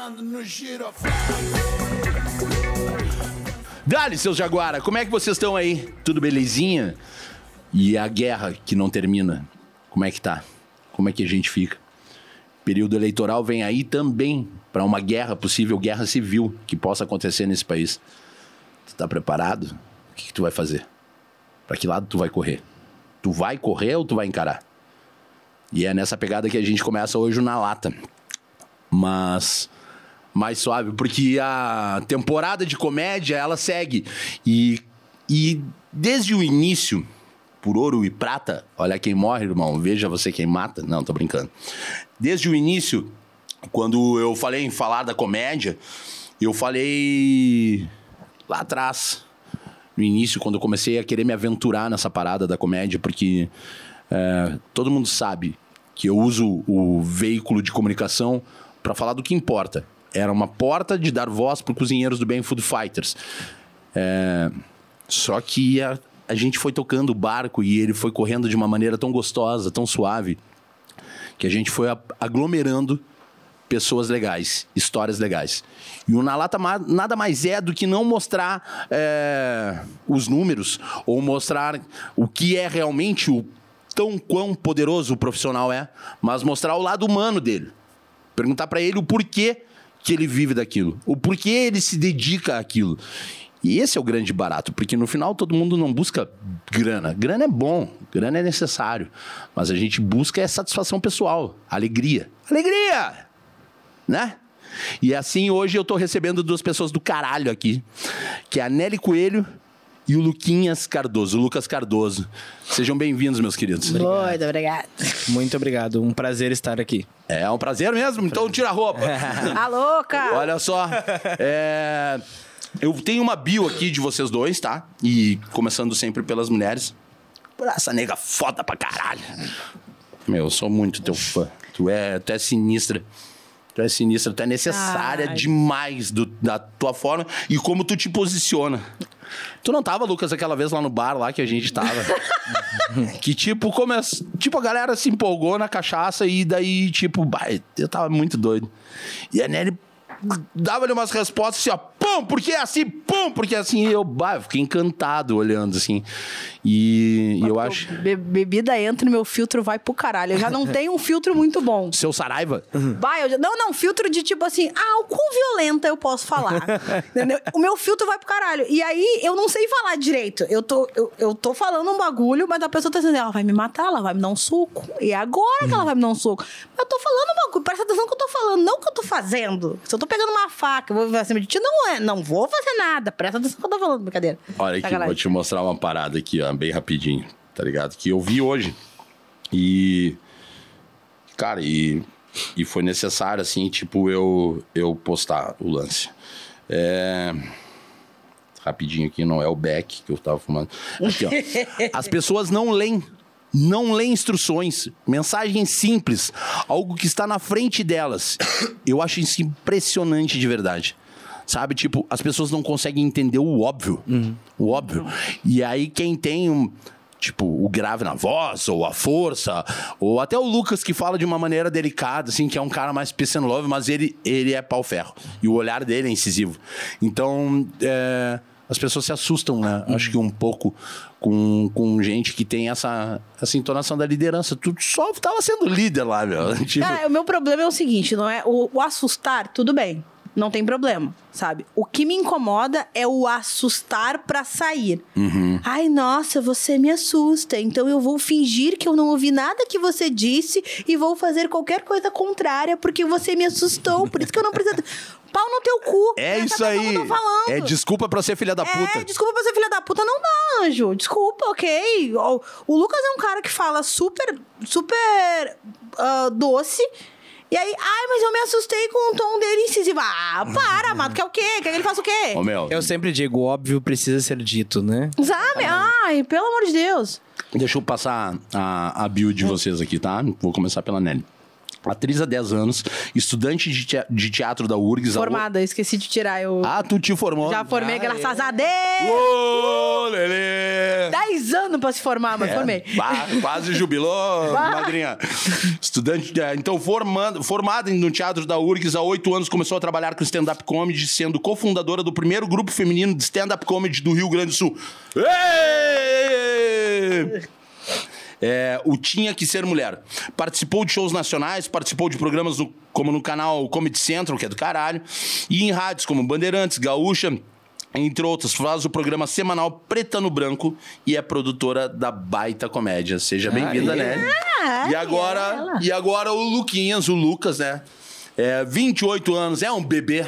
Andando no giroflão. Dali, seus Jaguara, como é que vocês estão aí? Tudo belezinha? E a guerra que não termina, como é que tá? Como é que a gente fica? Período eleitoral vem aí também para uma guerra, possível guerra civil que possa acontecer nesse país. Tu tá preparado? O que, que tu vai fazer? Para que lado tu vai correr? Tu vai correr ou tu vai encarar? E é nessa pegada que a gente começa hoje na lata. Mas mais suave, porque a temporada de comédia ela segue. E, e desde o início, por ouro e prata, olha quem morre, irmão, veja você quem mata. Não, tô brincando. Desde o início, quando eu falei em falar da comédia, eu falei lá atrás, no início, quando eu comecei a querer me aventurar nessa parada da comédia, porque é, todo mundo sabe que eu uso o veículo de comunicação para falar do que importa. Era uma porta de dar voz para cozinheiros do bem Food Fighters. É, só que a, a gente foi tocando o barco e ele foi correndo de uma maneira tão gostosa, tão suave, que a gente foi aglomerando pessoas legais, histórias legais. E o Na Lata ma- nada mais é do que não mostrar é, os números ou mostrar o que é realmente o tão quão poderoso o profissional é, mas mostrar o lado humano dele. Perguntar pra ele o porquê que ele vive daquilo, o porquê ele se dedica àquilo. E esse é o grande barato, porque no final todo mundo não busca grana. Grana é bom, grana é necessário, mas a gente busca é satisfação pessoal, alegria. Alegria! Né? E assim hoje eu tô recebendo duas pessoas do caralho aqui, que é a Nelly Coelho e o Luquinhas Cardoso, o Lucas Cardoso. Sejam bem-vindos, meus queridos. Muito obrigado. Muito obrigado, um prazer estar aqui. É um prazer mesmo, então tira a roupa. A louca! Olha só. é, Eu tenho uma bio aqui de vocês dois, tá? E começando sempre pelas mulheres. Por essa nega foda pra caralho. Meu, eu sou muito teu fã. Tu é, tu é sinistra. Tu é sinistra, tu é necessária Ai. demais do- da tua forma e como tu te posiciona. Tu não tava, Lucas, aquela vez lá no bar lá que a gente tava? que tipo, come... tipo, a galera se empolgou na cachaça e daí, tipo, bah, eu tava muito doido. E a Nelly dava-lhe umas respostas assim, ó, pum, porque é assim, pum, porque é assim. E eu, bah, eu fiquei encantado olhando assim. E, e eu acho. Be- bebida entra no meu filtro, vai pro caralho. Eu já não tenho um filtro muito bom. Seu Saraiva? Vai, eu já- não, não, filtro de tipo assim, ah, o quão violenta eu posso falar. Entendeu? O meu filtro vai pro caralho. E aí eu não sei falar direito. Eu tô, eu, eu tô falando um bagulho, mas a pessoa tá dizendo, ela vai me matar, ela vai me dar um soco. E é agora que ela vai me dar um soco. Mas eu tô falando um bagulho, presta atenção no que eu tô falando, não o que eu tô fazendo. Se eu tô pegando uma faca, vou vir acima de ti, não é, não vou fazer nada. Presta atenção no que eu tô falando, brincadeira. Olha aqui, Sacanagem. vou te mostrar uma parada aqui, ó, bem rapidinho, tá ligado? Que eu vi hoje. E. Cara, e, e foi necessário, assim, tipo, eu, eu postar o lance. É. Rapidinho aqui, não é o Beck que eu tava fumando. Aqui, ó. As pessoas não leem. Não leem instruções, mensagens simples, algo que está na frente delas. Eu acho isso impressionante de verdade. Sabe, tipo, as pessoas não conseguem entender o óbvio. O óbvio. E aí, quem tem um. Tipo, o grave na voz, ou a força, ou até o Lucas que fala de uma maneira delicada, assim, que é um cara mais peace and love, mas ele, ele é pau-ferro. E o olhar dele é incisivo. Então, é, as pessoas se assustam, né? Acho que um pouco com, com gente que tem essa, essa entonação da liderança. Tu só tava sendo líder lá, meu. Tipo, Cara, o meu problema é o seguinte, não é o, o assustar, tudo bem, não tem problema, sabe? O que me incomoda é o assustar pra sair. Ai, nossa, você me assusta, então eu vou fingir que eu não ouvi nada que você disse e vou fazer qualquer coisa contrária porque você me assustou, por isso que eu não preciso Pau no teu cu. é isso atenção aí. no que eu tô falando. É desculpa pra ser filha da puta. É, desculpa pra ser filha da puta, não dá, anjo. Desculpa, ok. O, o Lucas é um cara que fala super, super ah, doce. E aí, ai, mas eu me assustei com o tom dele incisivo. Ah, para, amado, quer o quê? Quer que ele faça o quê? Ô, meu, Eu sempre digo, o óbvio precisa ser dito, né? Sabe? Ai, pelo amor de Deus. Deixa eu passar a, a build de vocês aqui, tá? Vou começar pela Nelly. Atriz há 10 anos, estudante de tea- de teatro da URGS. Formada, esqueci de tirar. Eu Ah, tu te formou? já formei, Já, graças é. a Deus! Ô, Lelê! 10 anos pra se formar, mas formei. Bah, quase jubilou, madrinha. Estudante, é, então formando, formada no Teatro da URGS há oito anos, começou a trabalhar com stand-up comedy, sendo cofundadora do primeiro grupo feminino de stand-up comedy do Rio Grande do Sul. Êêê! É, o Tinha Que Ser Mulher. Participou de shows nacionais, participou de programas no- como no canal Comedy Central, que é do caralho, e em rádios como Bandeirantes, Gaúcha, entre outros. Faz o programa semanal Preta no Branco e é produtora da Baita Comédia. Seja bem-vinda, né? E agora, e agora o Luquinhas, o Lucas, né? É, 28 anos, é um bebê,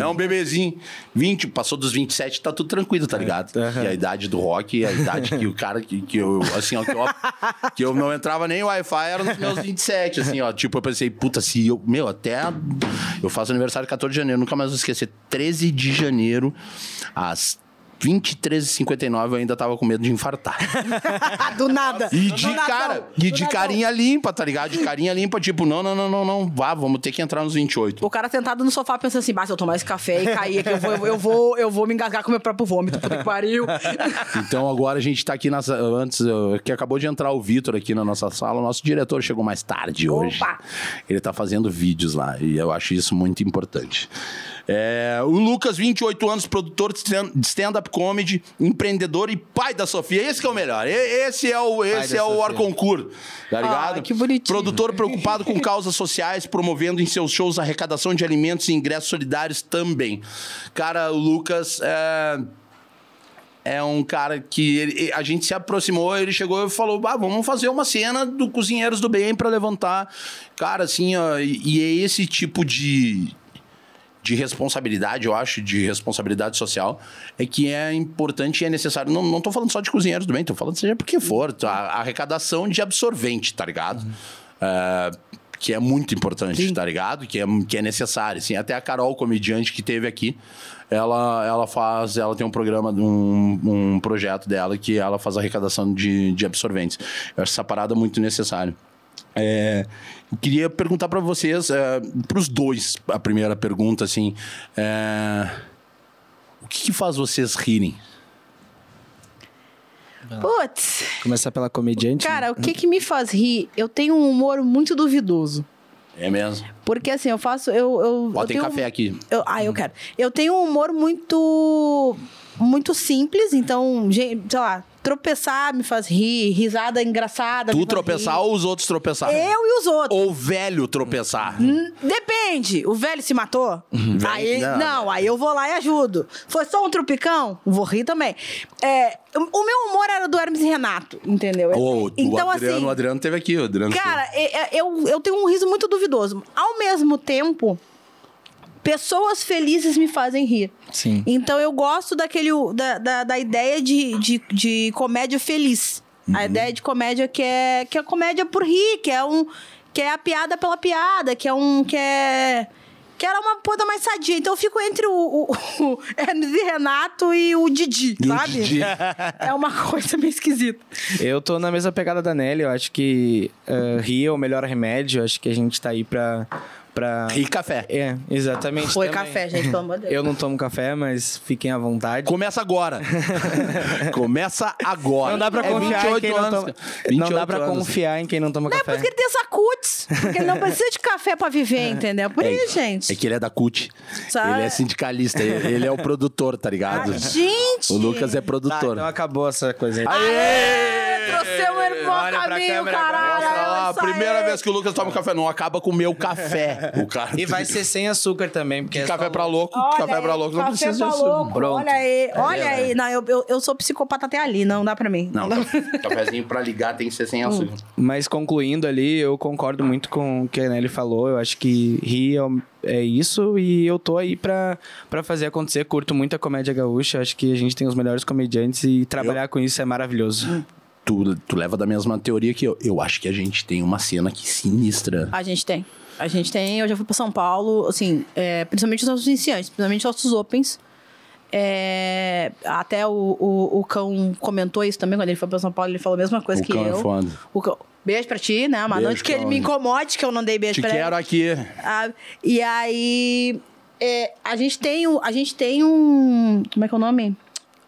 é um bebezinho. 20, passou dos 27, tá tudo tranquilo, tá ligado? aham. E a idade do rock, a idade que o cara que, que eu, assim, ó, que eu, que eu não entrava nem Wi-Fi, era nos meus 27, assim, ó. Tipo, eu pensei, puta, se eu, meu, até eu faço aniversário 14 de janeiro, nunca mais vou esquecer. 13 de janeiro, às 23h59, eu ainda tava com medo de infartar. Do nada. E Do de cara, e de carinha limpa, tá ligado? De carinha limpa, tipo, não, não, não, não, não, vá, vamos ter que entrar nos 28. O cara sentado no sofá pensando assim, bah, se eu tomar esse café e cair aqui, eu vou, eu vou, eu vou me engasgar com meu próprio vômito. Puta que pariu. Então agora a gente tá aqui nas, antes, que acabou de entrar o Vitor aqui na nossa sala, o nosso diretor chegou mais tarde hoje. Opa! Ele tá fazendo vídeos lá e eu acho isso muito importante. É, o Lucas, 28 anos, produtor de stand- de stand-up comedy, empreendedor e pai da Sofia. Esse que é o melhor. Esse é o, esse é o Sofia. Arconcourt, tá ligado? Ah, que bonitinho. Produtor preocupado com causas sociais, promovendo em seus shows arrecadação de alimentos e ingressos solidários também. Cara, o Lucas é é um cara que ele- a gente se aproximou, ele chegou e falou: ah, vamos fazer uma cena do Cozinheiros do Bem pra levantar. Cara, assim, ó, e, e é esse tipo de, de responsabilidade, eu acho, de responsabilidade social, é que é importante e é necessário. Não, não tô falando só de Cozinheiros do Bem, tô falando seja porque for, tá? a arrecadação de absorvente, tá ligado? É, que é muito importante, tá ligado? Que é, que é necessário. Assim, até a Carol, comediante que teve aqui, ela, ela faz, ela tem um programa, um, um projeto dela que ela faz arrecadação de, de absorventes. Eu acho essa parada muito necessária. É, queria perguntar para vocês, é, para os dois, a primeira pergunta, assim, é, o que, que faz vocês rirem? Putz. Começar pela comediante. Cara, o que que me faz rir? Eu tenho um humor muito duvidoso. É mesmo? Porque assim, eu faço. Eu, eu, eu tenho café um- aqui. Eu, ah, eu quero. Eu tenho um humor muito. Muito simples, então, gente, sei lá, tropeçar me faz rir, risada engraçada. Tu me faz tropeçar rir. ou os outros tropeçar? Eu e os outros. Ou velho tropeçar? Hum, Depende. O velho se matou? Aí, não. não. aí eu vou lá e ajudo. Foi só um tropicão? Vou rir também. É, o o meu humor era do Hermes e Renato, entendeu? Então, o Adriano, assim, o Adriano teve aqui, o Adriano. Cara, é- é- eu, eu tenho um riso muito duvidoso. Ao mesmo tempo, pessoas felizes me fazem rir. Sim. Então eu gosto daquele, da, da, da ideia de, de, de comédia feliz. Uhum. A ideia de comédia que é, que é comédia por rir, que é um. Que é a piada pela piada, que é um. Que é. Que era uma coisa mais sadia. Então eu fico entre o, o, o Hermes e Renato e o Didi, E o sabe? Didi. É uma coisa meio esquisita. Eu tô na mesma pegada da Nelly. Eu acho que uh, rir é o melhor remédio. Eu acho que a gente tá aí pra. Pra... E café. É, exatamente. Foi também. café, gente, pelo amor de Deus. Eu não tomo café, mas fiquem à vontade. Começa agora. Começa agora. Não dá pra É confiar em 28 quem não anos, toma. Não 28 dá pra anos. confiar em quem não toma Não é por café. isso que ele tem essa cutis. Porque ele não precisa de café pra viver, entendeu? Por isso, gente. É que ele é da CUT. Sabe? Ele é sindicalista. Ele é o produtor, tá ligado? Ah, gente! O Lucas é Tá, produtor. então acabou essa coisa aí. Aê! Trouxemos pro bom Olha pra caminho, câmera caralho! Nossa, a Isso primeira vez que o Lucas toma café, não acaba com o meu café. O cara E vai ser sem açúcar também, porque é café só- pra louco, Olha café pra aí, louco, não precisa pra disso. louco. Pronto. Olha aí, olha É, aí. Não, eu, eu, eu sou psicopata até ali, não dá pra mim. Não, cafezinho pra ligar tem que ser sem açúcar. Mas concluindo ali, eu concordo muito com o que a Nelly falou. Eu acho que rir é o- é isso e eu tô aí pra, pra fazer acontecer. Curto muito a comédia gaúcha. Acho que a gente tem os melhores comediantes e trabalhar com isso é maravilhoso. Tu, tu leva da mesma teoria que eu. Eu acho que a gente tem uma cena aqui sinistra. A gente tem. A gente tem. Eu já fui pra São Paulo, assim, é, principalmente os nossos iniciantes, principalmente os nossos opens. É, até o, o, o cão comentou isso também quando ele foi pra São Paulo, ele falou a mesma coisa O que cão é eu. foda. O cão, Beijo pra ti, né? Beijo, noite que ele me incomode, que eu não dei beijo Te pra ele. quero aqui. Ah, e aí, é, a gente tem, um- a gente tem um, como é que é o nome?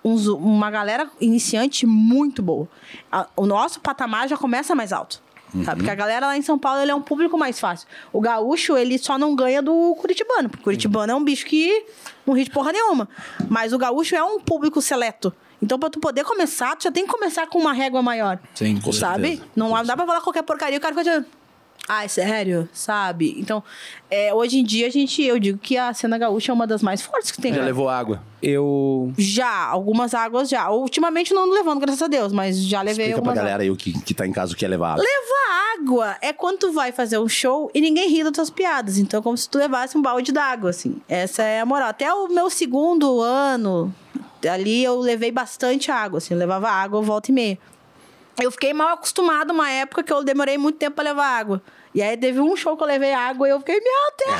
Uns- uma galera iniciante muito boa. A- o nosso patamar já começa mais alto. Sabe? Porque a galera lá em São Paulo ele é um público mais fácil. O gaúcho, ele só não ganha do curitibano. Porque o curitibano é um bicho que não ri de porra nenhuma. Mas o gaúcho é um público seleto. Então, pra tu poder começar, tu já tem que começar com uma régua maior. Sim, com Sabe? certeza. Não dá pra falar qualquer porcaria, o cara fica. Ai, sério? Sabe? Então, é, hoje em dia, a gente, eu digo que a cena gaúcha é uma das mais fortes que tem. Já né? levou água. Eu. Já, algumas águas já. Ultimamente não ando levando, graças a Deus, mas já levei Explica pra algumas galera aí o que, que tá em casa o que é levar água. Levar água é quando tu vai fazer um show e ninguém ri das tuas piadas. Então, é como se tu levasse um balde d'água, assim. Essa é a moral. Até o meu segundo ano, ali eu levei bastante água, assim. Eu levava água volta e meia. Eu fiquei mal acostumado uma época que eu demorei muito tempo pra levar água. E aí teve um show que eu levei água e eu fiquei, meu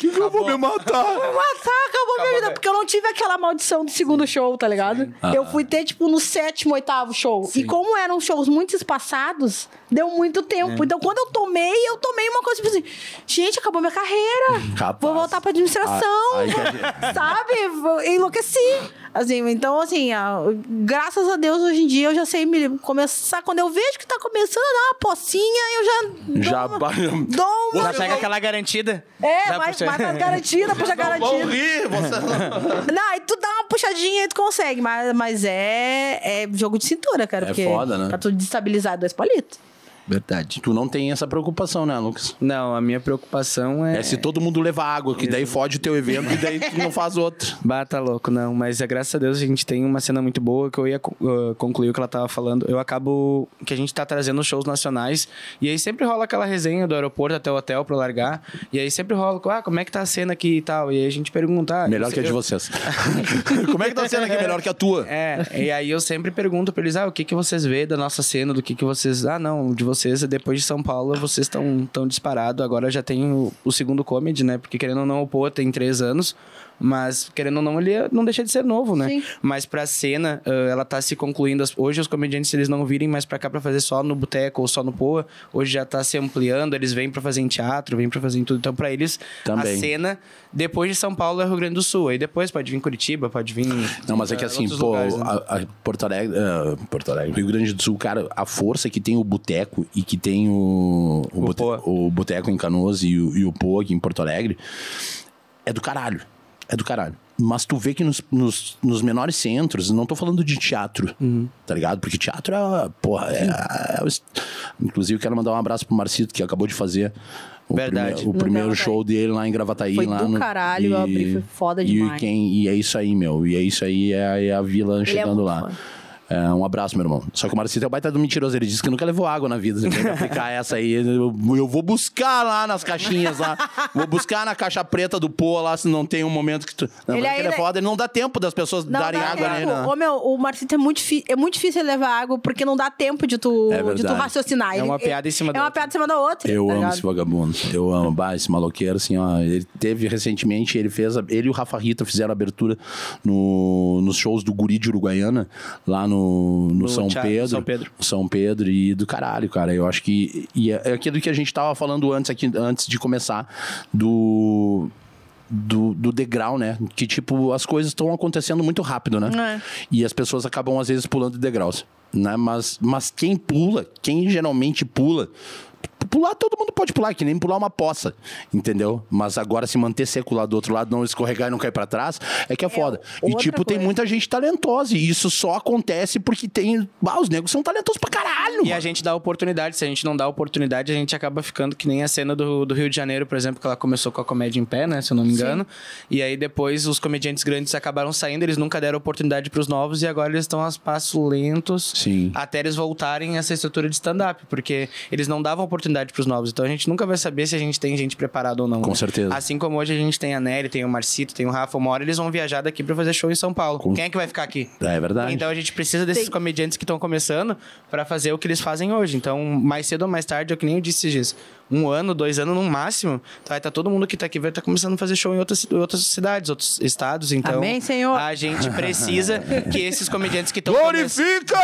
Deus! Eu vou me matar. Vou me matar, acabou, minha vida. Porque eu não tive aquela maldição do segundo show, tá ligado? Eu fui ter, tipo, no sétimo, oitavo show. E como eram shows muito espaçados, deu muito tempo. Então, quando eu tomei, eu tomei uma coisa, tipo assim, gente, acabou minha carreira. Capaz. Vou voltar pra administração. Ah, a gente- Sabe? Enlouqueci. Assim, então, assim, ah, graças a Deus, hoje em dia, eu já sei me começar. Quando eu vejo que tá começando a dar uma pocinha, eu já. Já dou uma- Dou uma. Já pega aquela garantida. É, Já mais, garantidas, puxa Vão garantida. rir, você... Não, aí tu dá uma puxadinha e tu consegue, mas, mas é, é jogo de cintura, cara. É porque foda, né? Pra tu destabilizar dois palitos. Verdade. Tu não tem essa preocupação, né, Lucas? Não, a minha preocupação é. É se todo mundo levar água, que daí fode o teu evento e daí tu não faz outro. Bata louco, não. Mas é, graças a Deus a gente tem uma cena muito boa que eu ia uh, concluir o que ela tava falando. Eu acabo que a gente tá trazendo shows nacionais e aí sempre rola aquela resenha do aeroporto até o hotel pra largar. E aí sempre rola, ah, como é que tá a cena aqui e tal. E aí a gente pergunta. ah, Melhor que a de eu- vocês. Como é que tá sendo aqui melhor que a tua? É, e aí eu sempre pergunto pra eles, ah, o que que vocês vê da nossa cena, do que que vocês... Ah, não, de vocês, depois de São Paulo, vocês estão tão disparados. Agora já tem o, o segundo comedy, né? Porque querendo ou não, o Pô tem três anos, mas querendo ou não, ele não deixa de ser novo, né? Sim. Mas pra cena, ah, ela tá se concluindo. Hoje os comediantes, eles não virem mais pra cá pra fazer só no boteco ou só no Poa. Hoje já tá se ampliando, eles vêm pra fazer em teatro, vêm pra fazer em tudo. Então pra eles, Também. a cena, depois de São Paulo, é Rio Grande do Sul. Aí depois pode vir Curitiba, pode vir... Não, mas é que assim, pô, lugares, né? a, a Porto Alegre, ah, Porto Alegre, Rio Grande do Sul, cara, a força que tem o boteco e que tem o, o, O bote- Poa. o boteco em Canoas e o, e o Pô aqui em Porto Alegre, é do caralho. É do caralho. Mas tu vê que nos, nos, nos menores centros, não tô falando de teatro, Uhum. tá ligado? Porque teatro é, porra, é, é o est- Inclusive, quero mandar um abraço pro Marcito, que acabou de fazer o, Verdade. prime- o No primeiro Gravataí. show dele lá em Gravataí. Foi lá do no- caralho, eu abri, foi foda e demais. quem- e é isso aí, meu. E é isso aí, é, a- é a vila é chegando muito lá. foda. É, um abraço, meu irmão. Só que o Marcito é o baita do mentiroso. Ele disse que nunca levou água na vida. Você tem que aplicar essa aí. Eu, eu vou buscar lá nas caixinhas lá. Vou buscar na caixa preta do pô lá, se não tem um momento que tu. Não, Ele ele, ele é foda. Ele não dá tempo das pessoas Não darem água tempo. nele. né? Ô, meu, o Marcito é muito, fi- é muito difícil ele levar água porque não dá tempo de tu, É de tu raciocinar. É uma piada em cima é da uma outra. piada em cima da outra. Eu tá amo ligado? esse vagabundo. Eu amo. Bah, esse maloqueiro, assim, ó. Ele teve recentemente, ele fez. a- ele e o Rafa Rita fizeram abertura no, nos shows do Guri de Uruguaiana, lá no, no, No São, Teatro Pedro, São Pedro. São Pedro e do caralho, cara. Eu acho que. E é é aquilo que a gente tava falando antes aqui, antes de começar, do. Do, do degrau, né? Que, tipo, as coisas estão acontecendo muito rápido, né? É. E as pessoas acabam, às vezes, pulando degraus. Né? Mas, mas quem pula, quem geralmente pula, pular todo mundo pode pular, que nem pular uma poça, entendeu? Mas agora se manter seco lá do outro lado, não escorregar e não cair pra trás, é que é, foda. E tipo, tem coisa. muita gente talentosa e isso só acontece porque tem, ah, os negros são talentosos pra caralho. E a mano. gente dá oportunidade. Se a gente não dá oportunidade, a gente acaba ficando que nem a cena do, do Rio de Janeiro, por exemplo, que ela começou com a comédia em pé, né? Se eu não me engano. E aí depois os comediantes grandes acabaram saindo, eles nunca deram oportunidade pros novos e agora eles estão a passos lentos Sim. até eles voltarem a essa estrutura de stand-up, porque eles não davam oportunidade pros novos. Então a gente nunca vai saber se a gente tem gente preparada ou não. Com né? certeza. Assim como hoje a gente tem a Nery, tem o Marcito, tem o Rafa, uma hora eles vão viajar daqui pra fazer show em São Paulo. Quem é que vai ficar aqui? É verdade. Então a gente precisa desses Tem- comediantes que estão começando pra fazer o que eles fazem hoje. Então, mais cedo ou mais tarde, é o que nem eu disse, Giz, um ano, dois anos no máximo, vai estar todo mundo que tá aqui vai estar começando a fazer show em outras, outras cidades, outros estados. Então, Amém, Senhor. a gente precisa que esses comediantes que estão Glorifica!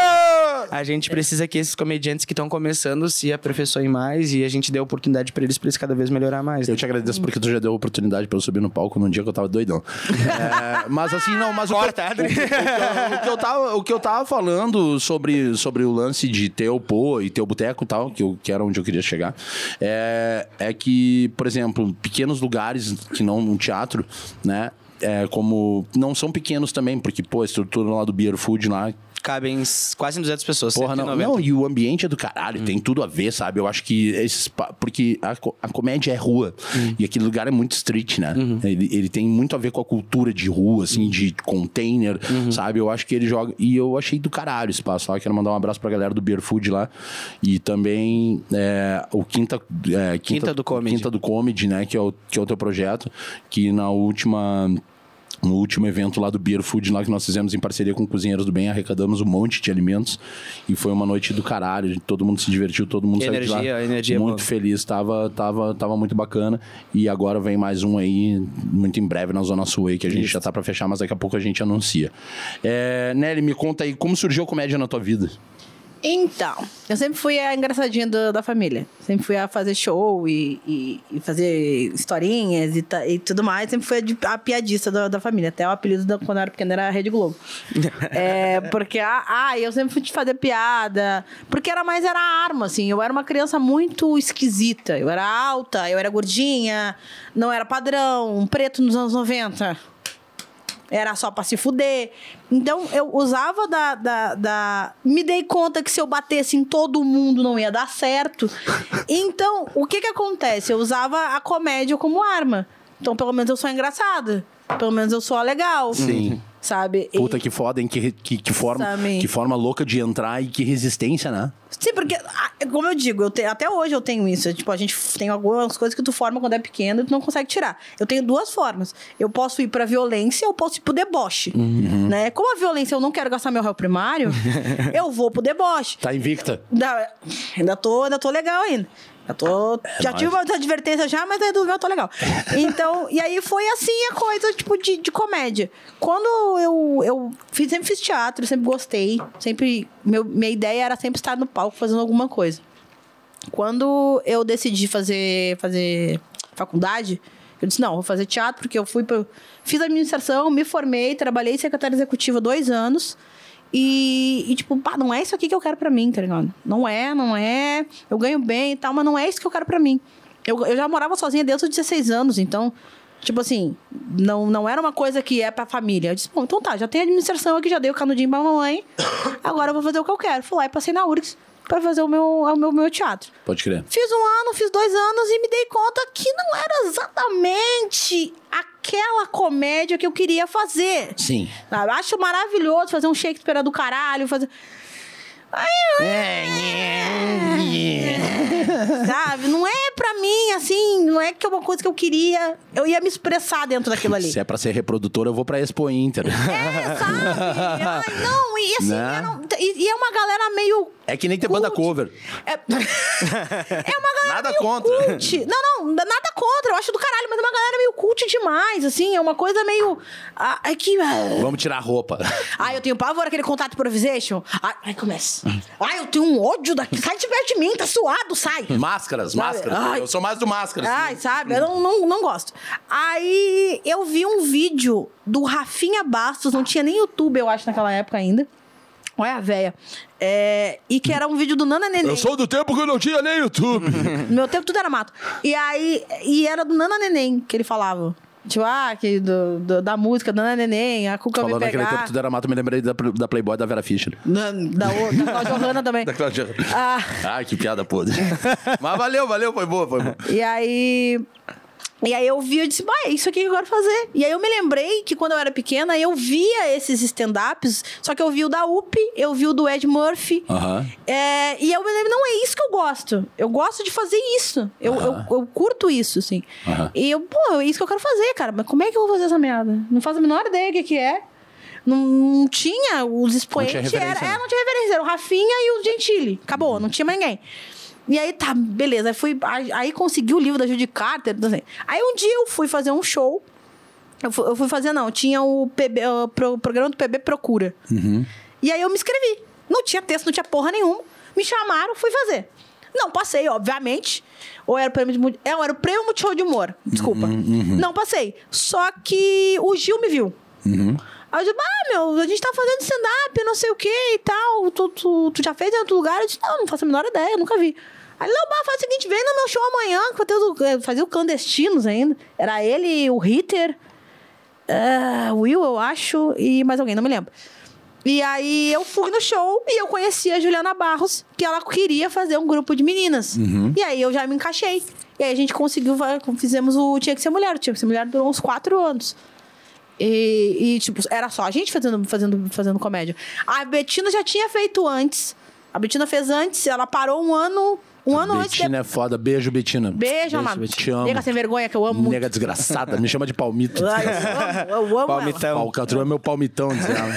A gente precisa que esses comediantes que estão começando se aperfeiçoem mais e a gente dê oportunidade pra eles, pra eles cada vez melhorar mais. Eu te agradeço porque tu já deu oportunidade pra eu subir no palco num dia que eu tava doidão. É, mas assim, não, mas o, que eu, o, que- o que- o que eu tava, o que eu tava falando sobre, sobre o lance de ter o pô e ter o boteco e tal, que, eu, que era onde eu queria chegar, é, é que, por exemplo, pequenos lugares que não um teatro, né? É, como não são pequenos também, porque pô, a estrutura lá do Beer Food lá Cabem quase 200 pessoas. Porra, não, 190. não, e o ambiente é do caralho, tem tudo a ver, sabe? Eu acho que esses. Porque a, a comédia é rua. E aquele lugar é muito street, né? Ele, ele tem muito a ver com a cultura de rua, assim, de container, sabe? Eu acho que ele joga. E eu achei do caralho o espaço lá. Quero mandar um abraço pra galera do Beer Food lá. E também é, o Quinta. é, Quinta do Comedy. Quinta do Comedy, né? Que é, o, que é o teu projeto. Que na última. No último evento lá do Beer Food, lá que nós fizemos em parceria com Cozinheiros do Bem, arrecadamos um monte de alimentos e foi uma noite do caralho. Todo mundo se divertiu, todo mundo E saiu de lá energia, a energia é muito boa. feliz. Tava, tava, tava muito bacana. E agora vem mais um aí, muito em breve na Zona Sul aí, que a gente já tá pra fechar, mas daqui a pouco a gente anuncia. É, Nelly, me conta aí, como surgiu a comédia na tua vida? Então, eu sempre fui a engraçadinha do- da família. Sempre fui a fazer show e, e- e fazer historinhas e, e tudo mais. Sempre fui a, a piadista da, da família. Até o apelido da, quando eu era pequena era Rede Globo. é, porque, ah, ah, eu sempre fui de fazer piada. Porque era mais, era arma, assim. Eu era uma criança muito esquisita. Eu era alta, eu era gordinha, não era padrão, um preto nos anos 90 era só pra se fuder. Então eu usava da, da, da- Me dei conta que se eu batesse em todo mundo não ia dar certo. Então, o que que acontece? Eu usava a comédia como arma. Então, pelo menos eu sou engraçada. Pelo menos eu sou a legal. Sim. Sabe? E- Puta que foda, hein? Que, que, que, forma, Sabe? que forma louca de entrar e que resistência, né? Sim, porque, ah, como eu digo, eu te- até hoje eu tenho isso. Tipo, a gente tem algumas coisas que tu forma quando é pequeno e tu não consegue tirar. Eu tenho duas formas. Eu posso ir pra violência ou posso ir pro deboche. Né? Como a violência eu não quero gastar meu réu primário, eu vou pro deboche. Tá invicta. Da- ainda, tô, ainda tô legal ainda. Já, tô, já nóis. tive uma advertência já, mas ainda eu tô legal. Então, e aí foi assim a coisa, tipo, de, de comédia. Quando eu, eu fiz, sempre fiz teatro, sempre gostei. Sempre. Meu, minha ideia era sempre estar no palco fazendo alguma coisa. Quando eu decidi fazer, fazer faculdade, eu disse, não, vou fazer teatro, porque eu fui pra, Fiz administração, me formei, trabalhei em secretária executiva dois anos. E, e, tipo, pá, não é isso aqui que eu quero pra mim, tá ligado? Não é, não é. Eu ganho bem e tal, mas não é isso que eu quero pra mim. Eu, eu já morava sozinha desde os 16 anos, então, tipo assim, não, não era uma coisa que é pra família. Eu disse, bom, então tá, já tem administração aqui, já dei o canudinho pra mamãe, agora eu vou fazer o que eu quero. Fui lá e passei na URGS pra fazer o meu, o meu, meu teatro. Pode crer. Fiz um ano, fiz dois anos e me dei conta que não era exatamente aquela comédia que eu queria fazer. Sim. Sabe? Acho maravilhoso fazer um Shakespeare do caralho, fazer. Ai, sabe? Não é pra mim, assim, não é que é uma coisa que eu queria. Eu ia me expressar dentro daquilo ali. Se é pra ser reprodutor, eu vou pra Expo Inter. É, sabe? Ai, não, e assim, Né? era e, e é uma galera meio. É que nem ter banda Cult. cover. É, é uma galera Nada meio contra. cult. Não, não, nada contra, eu acho do caralho, mas é uma galera meio cult demais, assim, é uma coisa meio. Ah, é que. ah, Vamos tirar a roupa. Ai, eu tenho pavor aquele contato improvisation. Ai, começa. Ai, eu tenho um ódio daqui. Sai de perto de mim, tá suado, sai. Máscaras, Sabe? máscaras. Ai. Eu sou mais do máscaras. Ai, sabe? Eu não, não, não gosto. Aí eu vi um vídeo do Rafinha Bastos, não tinha nem YouTube, eu acho, naquela época ainda. Olha a véia. É, e que era um vídeo do Nana Neném. Eu sou do tempo que eu não tinha nem YouTube. No meu tempo tudo era mato. E aí, e era do Nana Neném que ele falava. Tipo, ah, que do, do- da música, Nana Neném, a Cuca Falou me naquele pegar. tempo tudo era mato, me lembrei da, da Playboy da Vera Fischer. Na- da, o- da Cláudia Hanna também. Da Cláudia. Ah, Ai, que piada podre. Mas valeu, valeu, foi boa, foi boa. e aí. E aí eu vi, eu disse, bah, é isso aqui que eu quero fazer. E aí eu me lembrei que quando eu era pequena, eu via esses stand-ups, só que eu vi o da UP, eu vi o do Ed Murphy. Aham. É, e eu me lembro, não é isso que eu gosto. Eu gosto de fazer isso. Eu, eu, eu curto isso, assim. Aham. E eu, pô, é isso que eu quero fazer, cara. Mas como é que eu vou fazer essa merda? Não faço a menor ideia do que, que é. Não, não tinha os expoentes. referência, era, né? é, não tinha referência. Era o Rafinha e o Gentili. Acabou, não tinha mais ninguém. E aí, tá, beleza. Aí, fui, aí, consegui o livro da Judy Carter. então, assim. Aí um dia eu fui fazer um show. Eu fui, eu fui fazer, não. Tinha o, PB, o pro- programa do PB Procura. E aí eu me inscrevi. Não tinha texto, não tinha porra nenhuma. Me chamaram, fui fazer. Não passei, obviamente. Ou era o prêmio, de, é, era o prêmio Multishow de Humor. Desculpa. Não passei. Só que o Gil me viu. Aí eu disse, ah, meu, a gente tá fazendo stand-up, não sei o que e tal. Tu, tu, tu já fez em outro lugar? Eu disse, não, não faço a menor ideia, nunca vi. Aí bah, faz o seguinte, vem no meu show amanhã, que os- eh, fazia o Clandestinos ainda. Era ele, o Ritter, ah, Will, eu acho, e mais alguém, não me lembro. E aí eu fui no show e eu conheci a Juliana Barros, que ela queria fazer um grupo de meninas. E aí eu já me encaixei. E aí a gente conseguiu, fizemos o Tinha que ser Mulher. O Tinha que ser Mulher durou uns quatro anos. E, e, tipo, era só a gente fazendo, fazendo, fazendo comédia. A Betina já tinha feito antes. A Betina fez antes, ela parou um ano. Um ano antes. Betina é foda. Beijo, Betina. Beijo, amado. Te amo. Nega sem vergonha, que eu amo muito. Nega desgraçada. Me chama de palmito. Ai, eu amo, eu amo ela. Palmitão. Falcatrua é meu palmitão, diz ela.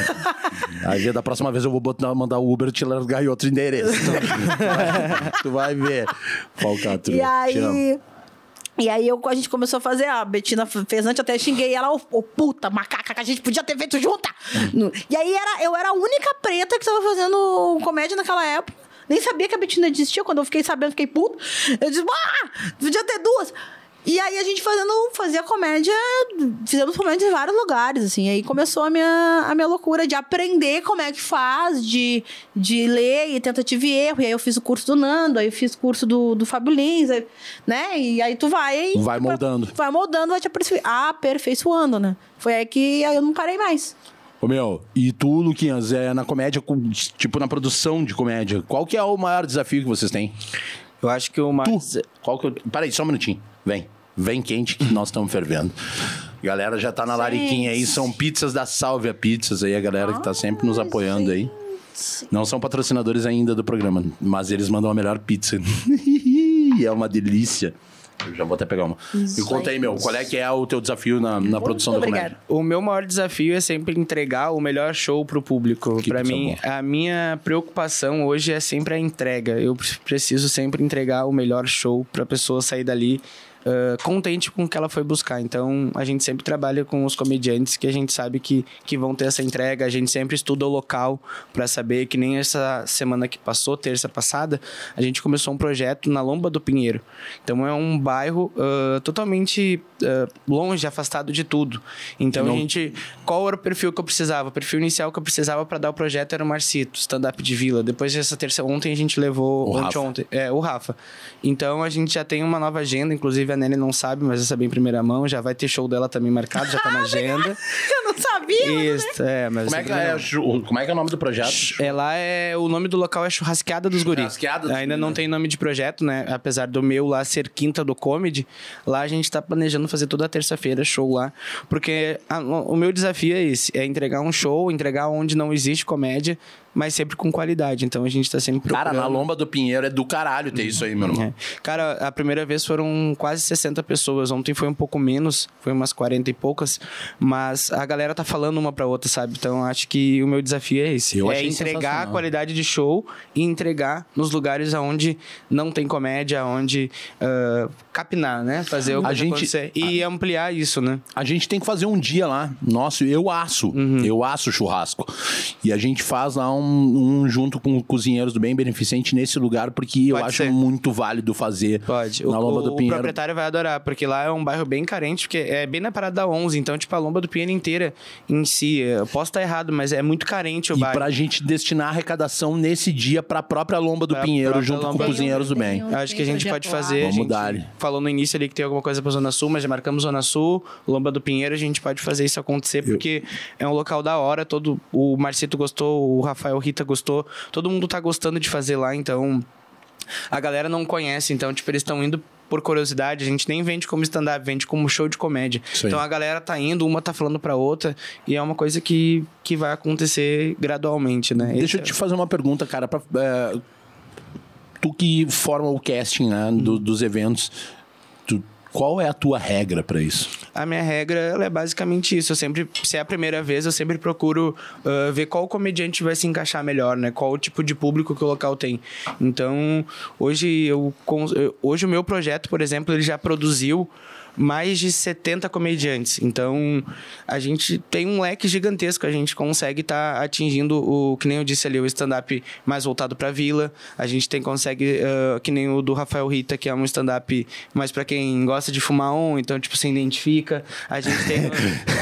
Aí da próxima vez eu vou botar, mandar o Uber te largar em outro endereço. tu vai ver. Falcatrua. E Te amo. aí. E aí eu, a gente começou a fazer, a Betina fez antes, até xinguei ela, ô ô, puta, macaca, que a gente podia ter feito junta. No- E aí era, eu era a única preta que tava fazendo comédia naquela época. Nem sabia que a Betina existia. Quando eu fiquei sabendo, fiquei puto. Eu disse, ah, podia ter duas. E aí a gente fazendo, fazia comédia, fizemos comédia em vários lugares, assim. Aí começou a minha, a minha loucura de aprender como é que faz, de, de ler e tentativa e erro. E aí eu fiz o curso do Nando, aí eu fiz o curso do, do Fábio Lins, aí, né? E aí tu vai... Vai moldando. Vai moldando, vai te aperfei- aperfeiçoando, né? Foi aí que aí eu não parei mais. Ô meu, e tu, Luquinhas, é na comédia, com- tipo na produção de comédia, qual que é o maior desafio que vocês têm? Eu acho que o mais. Tu, qual que eu... Peraí, só um minutinho. Vem. Vem quente que nós estamos fervendo. Galera já tá na lariquinha aí, são pizzas da Sálvia Pizzas aí, a galera que tá sempre nos apoiando aí. Não são patrocinadores ainda do programa, mas eles mandam a melhor pizza. é uma delícia. Eu já vou até pegar uma. Isso e conta aí, meu, qual é que é o teu desafio na, na produção da obrigada. comédia? O meu maior desafio é sempre entregar o melhor show pro público. Pra coisa mim, boa. a minha preocupação hoje é sempre a entrega. Eu pre- preciso sempre entregar o melhor show pra pessoa sair dali ah, contente com o que ela foi buscar. Então, a gente sempre trabalha com os comediantes que a gente sabe que, que vão ter essa entrega. A gente sempre estuda o local pra saber que nem essa semana que passou, terça passada, a gente começou um projeto na Lomba do Pinheiro. Então, é um bairro ah, totalmente ah, longe, afastado de tudo. Então, Não- a gente... Qual era o perfil que eu precisava? O perfil inicial que eu precisava para dar o projeto era o Marcito, stand-up de vila. Depois dessa terça... Ontem a gente levou... O ontem, Rafa. ontem, é, o Rafa. Então, a gente já tem uma nova agenda. Inclusive, a Nelly não sabe, mas eu sabia em primeira mão. Já vai ter show dela também marcado, já tá na agenda. Eu não sabia, mas Isso, é, mas... Como é, que é, chu- como é que é o nome do projeto? É, lá é o nome do local é Churrasqueada dos Guris. Churrasqueada dos Ainda não né? tem nome de projeto, né? Apesar do meu lá ser quinta do comedy, lá a gente tá planejando fazer toda terça-feira show lá, porque a- o meu desafio é esse, é entregar um show, entregar onde não existe comédia, mas sempre com qualidade. Então a gente tá sempre Cara, procurando. na Lomba do Pinheiro é do caralho ter isso aí, meu irmão. É. Cara, a primeira vez foram quase 60 pessoas. Ontem foi um pouco menos, foi umas 40 e poucas. Mas a galera tá falando uma pra outra, sabe? Então acho que o meu desafio é esse: Eu é entregar a qualidade de show e entregar nos lugares onde não tem comédia, onde ah, capinar, né? Fazer o A que gente- acontecer. E ampliar isso, né? A gente tem que fazer um dia lá. Nossa, eu aço. Uhum. Eu aço churrasco. E a gente faz lá um, um junto com cozinheiros do bem beneficente nesse lugar, porque eu Pode acho ser. muito válido fazer Pode. na o, Lomba o- do o Pinheiro. proprietário vai adorar, porque lá é um bairro bem carente, porque é bem na parada da 11. Então, tipo, a Lomba do Pinheiro inteira em si, eu posso estar errado, mas é muito carente o E bairro. pra gente destinar arrecadação nesse dia pra própria Lomba do Pra Pinheiro, junto Lomba com do Cozinheiros do Bem. Pinheiro. Acho que a gente Tem pode projeto fazer. a Vamos dar-lhe. Falou no início ali que tem alguma coisa pra Zona Sul, mas já marcamos Zona Sul, Lomba do Pinheiro, a gente pode fazer isso acontecer, porque é um local da hora. Todo, o Marcito gostou, o Rafael Rita gostou, todo mundo tá gostando de fazer lá, então a galera não conhece, então, tipo, eles estão indo por curiosidade, a gente nem vende como stand-up, vende como show de comédia. Aí. Então a galera tá indo, uma tá falando pra outra, e é uma coisa que, que vai acontecer gradualmente, né? Deixa Esse eu te fazer uma pergunta, cara. Pra, é, tu que forma o casting né, do- dos eventos, qual é a tua regra pra isso? A minha regra é basicamente isso. Eu sempre, se é a primeira vez, eu sempre procuro ah, ver qual comediante vai se encaixar melhor, né? Qual o tipo de público que o local tem. Então, hoje eu- hoje o meu projeto, por exemplo, ele já produziu mais de 70 comediantes. Então, a gente tem um leque gigantesco. A gente consegue estar tá atingindo o, que nem eu disse ali, o stand-up mais voltado para a vila. A gente tem consegue, uh, que nem o do Rafael Rita, que é um stand-up mais para quem gosta de fumar um, então, tipo, se identifica. A gente tem,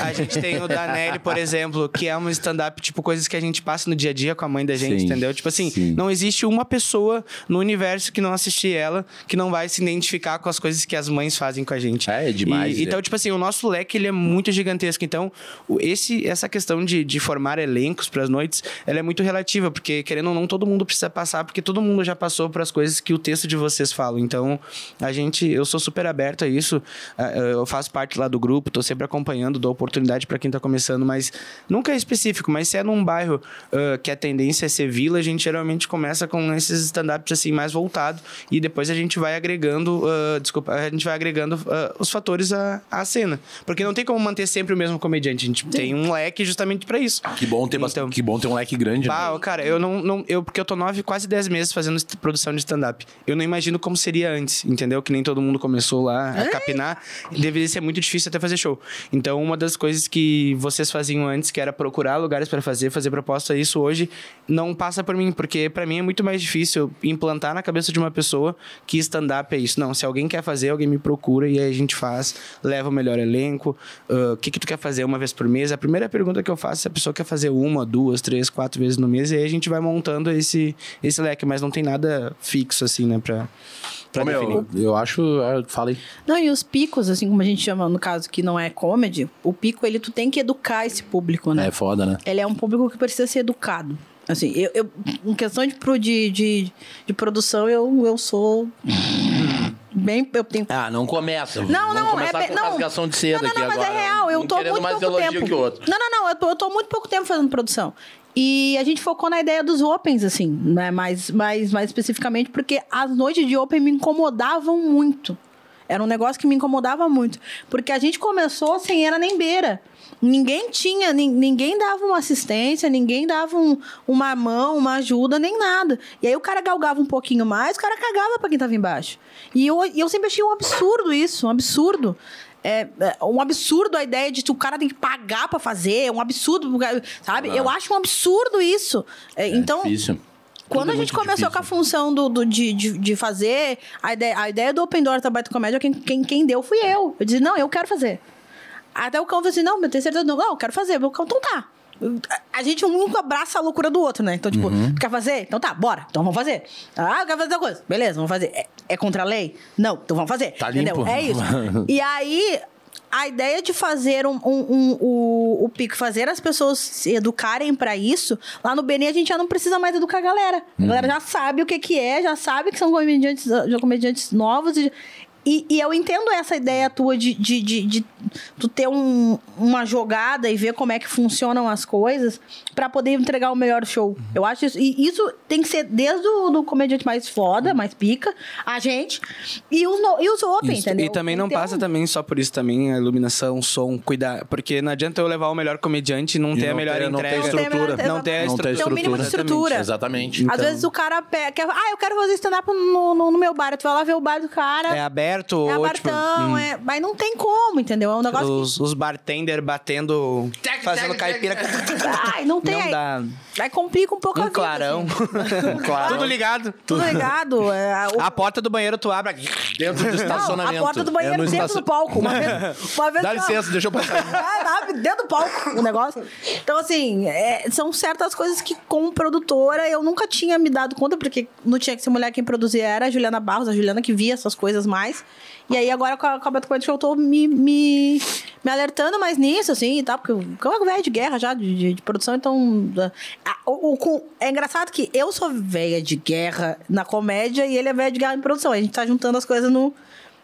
a gente tem o da Nelly, por exemplo, que é um stand-up, tipo, coisas que a gente passa no dia a dia com a mãe da gente, sim, entendeu? Tipo assim, sim. não existe uma pessoa no universo que não assistir ela que não vai se identificar com as coisas que as mães fazem com a gente. É, é demais. E, então, tipo assim, o nosso leque ele é muito gigantesco. Então, esse, essa questão de, de formar elencos para as noites, ela é muito relativa, porque querendo ou não, todo mundo precisa passar, porque todo mundo já passou por as coisas que o texto de vocês fala. Então, a gente, eu sou super aberto a isso. Eu faço parte lá do grupo, tô sempre acompanhando, dou oportunidade para quem tá começando, mas nunca é específico. Mas se é num bairro uh, que a tendência é ser vila, a gente geralmente começa com esses stand-ups assim mais voltado e depois a gente vai agregando, uh, desculpa, a gente vai agregando uh, os fatores à, à cena. Porque não tem como manter sempre o mesmo comediante. A gente Sim. tem um leque justamente para isso. Que bom ter então, que bom ter um leque grande. Bah, né? cara, eu não, não eu porque eu tô nove, quase dez meses fazendo produção de stand-up. Eu não imagino como seria antes, entendeu? Que nem todo mundo começou lá a capinar. Deveria ser muito difícil até fazer show. Então, uma das coisas que vocês faziam antes, que era procurar lugares para fazer, fazer proposta, isso hoje não passa por mim, porque para mim é muito mais difícil implantar na cabeça de uma pessoa que stand-up é isso. Não, se alguém quer fazer, alguém me procura e aí a gente faz, leva o melhor elenco. Ah, o uh, que, que tu quer fazer uma vez por mês? A primeira pergunta que eu faço é se a pessoa quer fazer uma, duas, três, quatro vezes no mês, e aí a gente vai montando esse, esse leque, mas não tem nada fixo, assim, né, pra. Pra Ô, meu, eu acho. É, Falei. Não, e os picos, assim como a gente chama no caso que não é comedy, o pico ele tu tem que educar esse público, né? É foda, né? Ele é um público que precisa ser educado. Assim, eu, eu em questão de, de, de, de produção, eu, eu sou. Bem, eu tenho... Ah, não começa. Não, não, é com não, rasgação de seda não, não, não, mas agora. é real. Eu um tô muito mais pouco tempo. Que o outro. Não, não, não. Eu tô, eu tô muito pouco tempo fazendo produção. E a gente focou na ideia dos opens, assim, né? Mais, mais, mais especificamente, porque as noites de open me incomodavam muito. Era um negócio que me incomodava muito. Porque a gente começou sem era nem beira. Ninguém tinha, ninguém dava uma assistência, ninguém dava um, uma mão, uma ajuda, nem nada. E aí o cara galgava um pouquinho mais, o cara cagava para quem tava embaixo. E eu, eu sempre achei um absurdo isso, um absurdo. É, é, um absurdo a ideia de que o cara tem que pagar para fazer, é um absurdo, sabe? Eu acho um absurdo isso. É, é então. Difícil. Quando Tudo a gente começou difícil. com a função do, do de, de, de, fazer, a ideia, a ideia do Open Door da Baita Comédia, quem, quem, quem deu fui eu. Eu disse, não, eu quero fazer. Até o cão falou assim: não, eu tenho certeza, não, não eu quero fazer. O cão, então tá. A gente um abraça a loucura do outro, né? Então, tipo, uhum. quer fazer? Então tá, bora. Então vamos fazer. Ah, eu quero fazer outra coisa. Beleza, vamos fazer. É, é, contra a lei? Não, então vamos fazer. Tá entendeu? Limpo. É isso. e aí, a ideia de fazer um, um, um, o, o pico, fazer as pessoas se educarem para isso, lá no Beni a gente já não precisa mais educar a galera. A uhum. galera já sabe o que, que é, já sabe que são comediantes, comediantes novos. E, e, e, eu entendo essa ideia tua de, de, de, de tu ter um, uma jogada e ver como é que funcionam as coisas para poder entregar o melhor show. Uhum. Eu acho isso. E isso tem que ser desde o do comediante mais foda, mais pica, a gente, e os, no, e os open, isso. entendeu? E também não passa um... também só por isso também, a iluminação, som, cuidar. Porque não adianta eu levar o melhor comediante e não e ter não a melhor ter, entrega. Não ter estrutura. Não ter a estrutura. Tem um mínimo de estrutura. Exatamente. Então... Às vezes o cara quer. Ah, eu quero fazer stand-up no, no, no meu bar. Tu vai lá ver o bar do cara. É aberto aberto. É abertão, tipo, hum. é... Mas não tem como, entendeu? É um negócio Os, que... os bartender batendo... Tec, fazendo tec, caipira. Ai, não tem. Não aí, dá. Aí complica um pouco um a vida. Clarão. Assim. clarão. Tudo ligado. Tudo ligado. É, o... A porta do banheiro tu abre aqui. Dentro do estacionamento. Não, a porta do banheiro é dentro estacion... do palco. Uma vez, uma vez Dá licença, deixa eu passar. É, dentro do palco o negócio. Então, assim, é, são certas coisas que, como produtora, eu nunca tinha me dado conta, porque não tinha que ser mulher quem produzia, era a Juliana Barros, a Juliana que via essas coisas mais. E aí agora com a, com a Beto eu tô me, me, me alertando mais nisso, assim, e tal, porque eu sou velho de guerra já, de, de, de produção, então. A, o, o, é engraçado que eu sou velha de guerra na comédia e ele é velho de guerra em produção. A gente tá juntando as coisas no.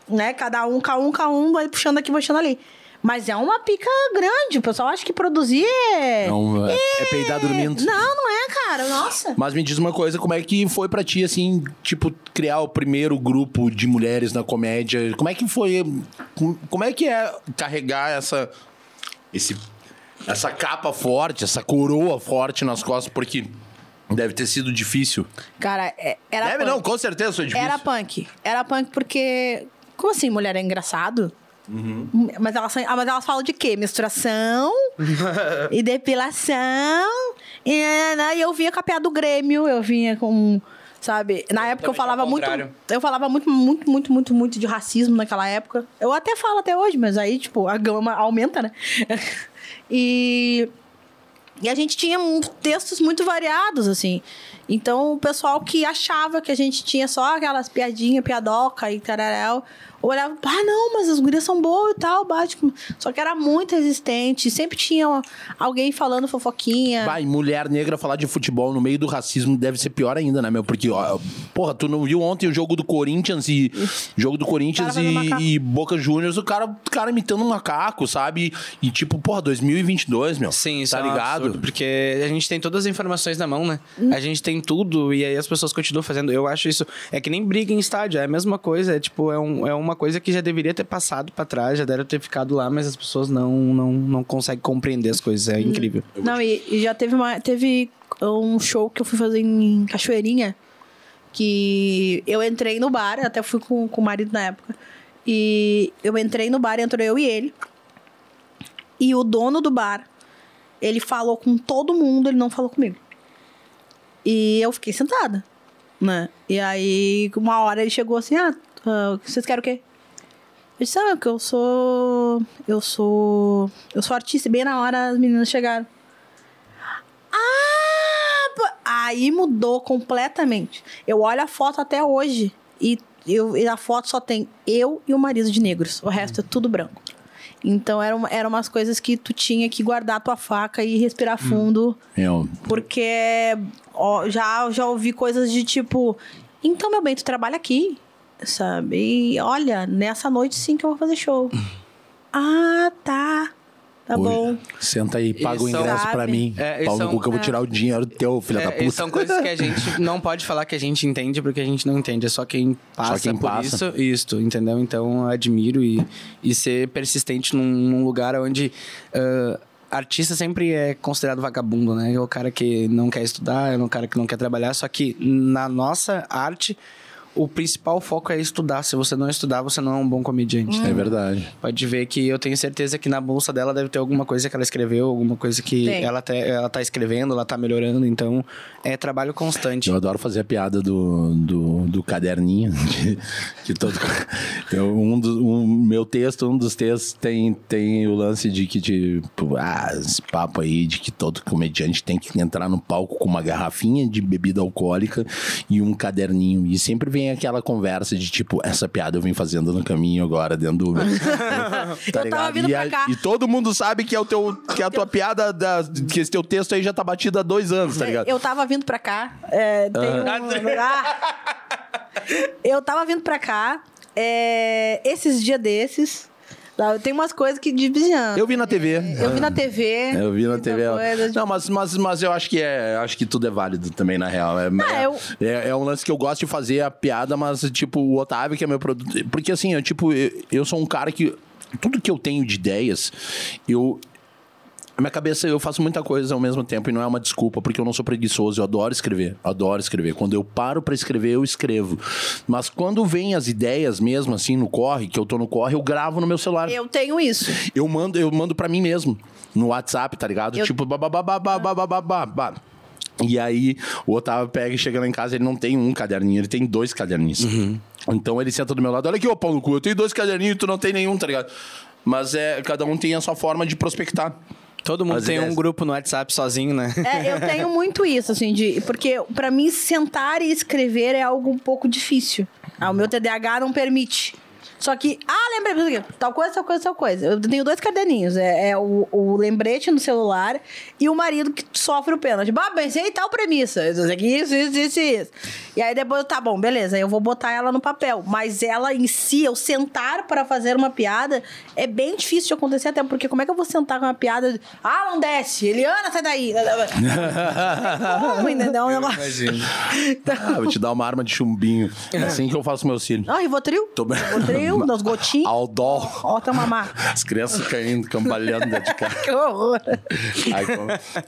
Né, cada um, cada um, cada um, vai puxando aqui, puxando ali. Mas é uma pica grande. O pessoal acha que produzir é. Não, é, é peidar dormindo. Não, não é, cara. Nossa. Mas me diz uma coisa, como é que foi para ti, assim, tipo, criar o primeiro grupo de mulheres na comédia? Como é que foi. Como é que é carregar essa. Esse, essa capa forte, essa coroa forte nas costas? Porque. Deve ter sido difícil. Cara, é, era. Deve punk. não, com certeza foi difícil. Era punk. Era punk porque. Como assim, mulher é engraçado? Mas, elas, ah, mas elas falam de quê? Menstruação e depilação. E, nananã, e eu vinha com a piada do Grêmio, eu vinha com. Sabe? Na época eu falava muito. Eu falava muito, muito, muito, muito, muito de racismo naquela época. Eu até falo até hoje, mas aí, tipo, a gama aumenta, né? e. E a gente tinha textos muito variados, assim. Então, o pessoal que achava que a gente tinha só aquelas piadinhas, piadoca e tararéu, olhava, ah, não, mas as gurias são boas e tal, bate. com-" Só que era muito resistente, sempre tinha alguém falando fofoquinha. Vai, mulher negra falar de futebol no meio do racismo deve ser pior ainda, né, meu? Porque, ó, porra, tu não viu ontem o jogo do Corinthians e. Jogo do Corinthians e, e Boca Juniors, o cara, o cara imitando um macaco, sabe? E tipo, porra, 2022, meu. Sim, isso tá é um ligado? absurdo, porque a gente tem todas as informações na mão, né? A gente tem tudo e aí as pessoas continuam fazendo. Eu acho isso. É que nem briga em estádio, é a mesma coisa. É tipo, é, um- é uma coisa que já deveria ter passado pra trás, já deve ter ficado lá, mas as pessoas não, não, não conseguem compreender as coisas. É incrível. Não, e, e já teve, uma, teve um show que eu fui fazer em Cachoeirinha, que eu entrei no bar, até fui com, com o marido na época, e eu entrei no bar, entrou eu e ele, e o dono do bar, ele falou com todo mundo, ele não falou comigo. E eu fiquei sentada, né? E aí, uma hora ele chegou assim, ah, ah, vocês querem o quê? Eu disse, ah, que eu sou. Eu sou. Eu sou artista. E bem na hora as meninas chegaram. Ah! Aí mudou completamente. Eu olho a foto até hoje. E, eu, e a foto só tem eu e o marido de negros. O resto é tudo branco. Então eram, eram umas coisas que tu tinha que guardar a tua faca e respirar fundo. Meu, Porque ó, já, já ouvi coisas de tipo, então, meu bem, tu trabalha aqui, sabe? E olha, nessa noite sim que eu vou fazer show. ah, tá. Tá Oi. bom. Senta aí, paga o Isso ingresso sabe. pra mim. É, Pau isso no é um- cu que eu vou tirar o dinheiro teu, filha É, da puta. são coisas que a gente não pode falar que a gente entende porque a gente não entende. É só quem passa quem por passa. isso, isto, entendeu? Então eu admiro e, e ser persistente num, num lugar onde ah, artista sempre é considerado vagabundo, né? É o cara que não quer estudar, é o cara que não quer trabalhar. Só que na nossa arte, o principal foco é estudar. Se você não estudar, você não é um bom comediante. É verdade. Pode ver que eu tenho certeza que na bolsa dela deve ter alguma coisa que ela escreveu, alguma coisa que Tem. ela, te, ela tá escrevendo, ela tá melhorando. Então, é trabalho constante. Eu adoro fazer a piada do, do, do caderninho. Que, que todo, eu, um do, um, meu texto, um dos textos tem, tem o lance de que, tipo, ah, esse papo aí de que todo comediante tem que entrar no palco com uma garrafinha de bebida alcoólica e um caderninho. E sempre vem aquela conversa de tipo, essa piada eu vim fazendo no caminho agora, dentro do tá Eu tava ligado? vindo e, a- cá. e todo mundo sabe que é o teu que é a tua piada da, que esse teu texto aí já tá batido há dois anos, tá ligado? Eu tava vindo pra cá. é, tem um- Ah! eu tava vindo pra cá. é, esses dias desses. Tá, Tem umas coisas que desviam. Eu vi na TV. Eu vi na TV. É, Eu vi na TV. coisa de- Não, mas, mas, mas eu acho que é. Acho que tudo é válido também, na real. É, é, eu- é, é um lance que eu gosto de fazer a piada, mas, tipo, o Otávio, que é meu produto. Porque assim, eu, tipo, eu, eu sou um cara que. Tudo que eu tenho de ideias, eu. Na minha cabeça eu faço muita coisa ao mesmo tempo e não é uma desculpa, porque eu não sou preguiçoso, eu adoro escrever, adoro escrever. Quando eu paro pra escrever, eu escrevo. Mas quando vem as ideias mesmo, assim, no corre, que eu tô no corre, eu gravo no meu celular. Eu tenho isso. Eu mando, eu mando para mim mesmo no WhatsApp, tá ligado? Eu- Tipo, babá. E aí, o Otávio pega e chega lá em casa, ele não tem um caderninho, ele tem dois caderninhos. Então ele senta do meu lado, olha aqui, ô Paulo no cu, eu tenho dois caderninhos e tu não tem nenhum, tá ligado? Mas é, cada um tem a sua forma de prospectar. Todo mundo As tem ideias. um grupo no WhatsApp sozinho, né? É, eu tenho muito isso, assim, de. Porque pra mim, sentar e escrever é algo um pouco difícil. Ah, o meu TDAH não permite. Só que, ah, lembrei, tal coisa, tal coisa, tal coisa. Eu tenho dois caderninhos. É, é o, o lembrete no celular e o marido que sofre o pênalti. Bah, pensei em tal premissa. Isso, isso, isso, isso, isso. E aí depois, tá bom, beleza, eu vou botar ela no papel. Mas ela em si, eu sentar para fazer uma piada, é bem difícil de acontecer, até porque como é que eu vou sentar com uma piada? de, Ah, não desce. Eliana, sai daí. Como, entendeu? Negócio- Imagino. Ah, vou te dar uma arma de chumbinho. É assim que eu faço meus filhos. Ah, Rivotril? Tô bem. Rivotril. Viu? Nas gotinhas. Ao dó. Ó, tá mamá. As crianças caindo, cambalhando dentro de casa. Que horror.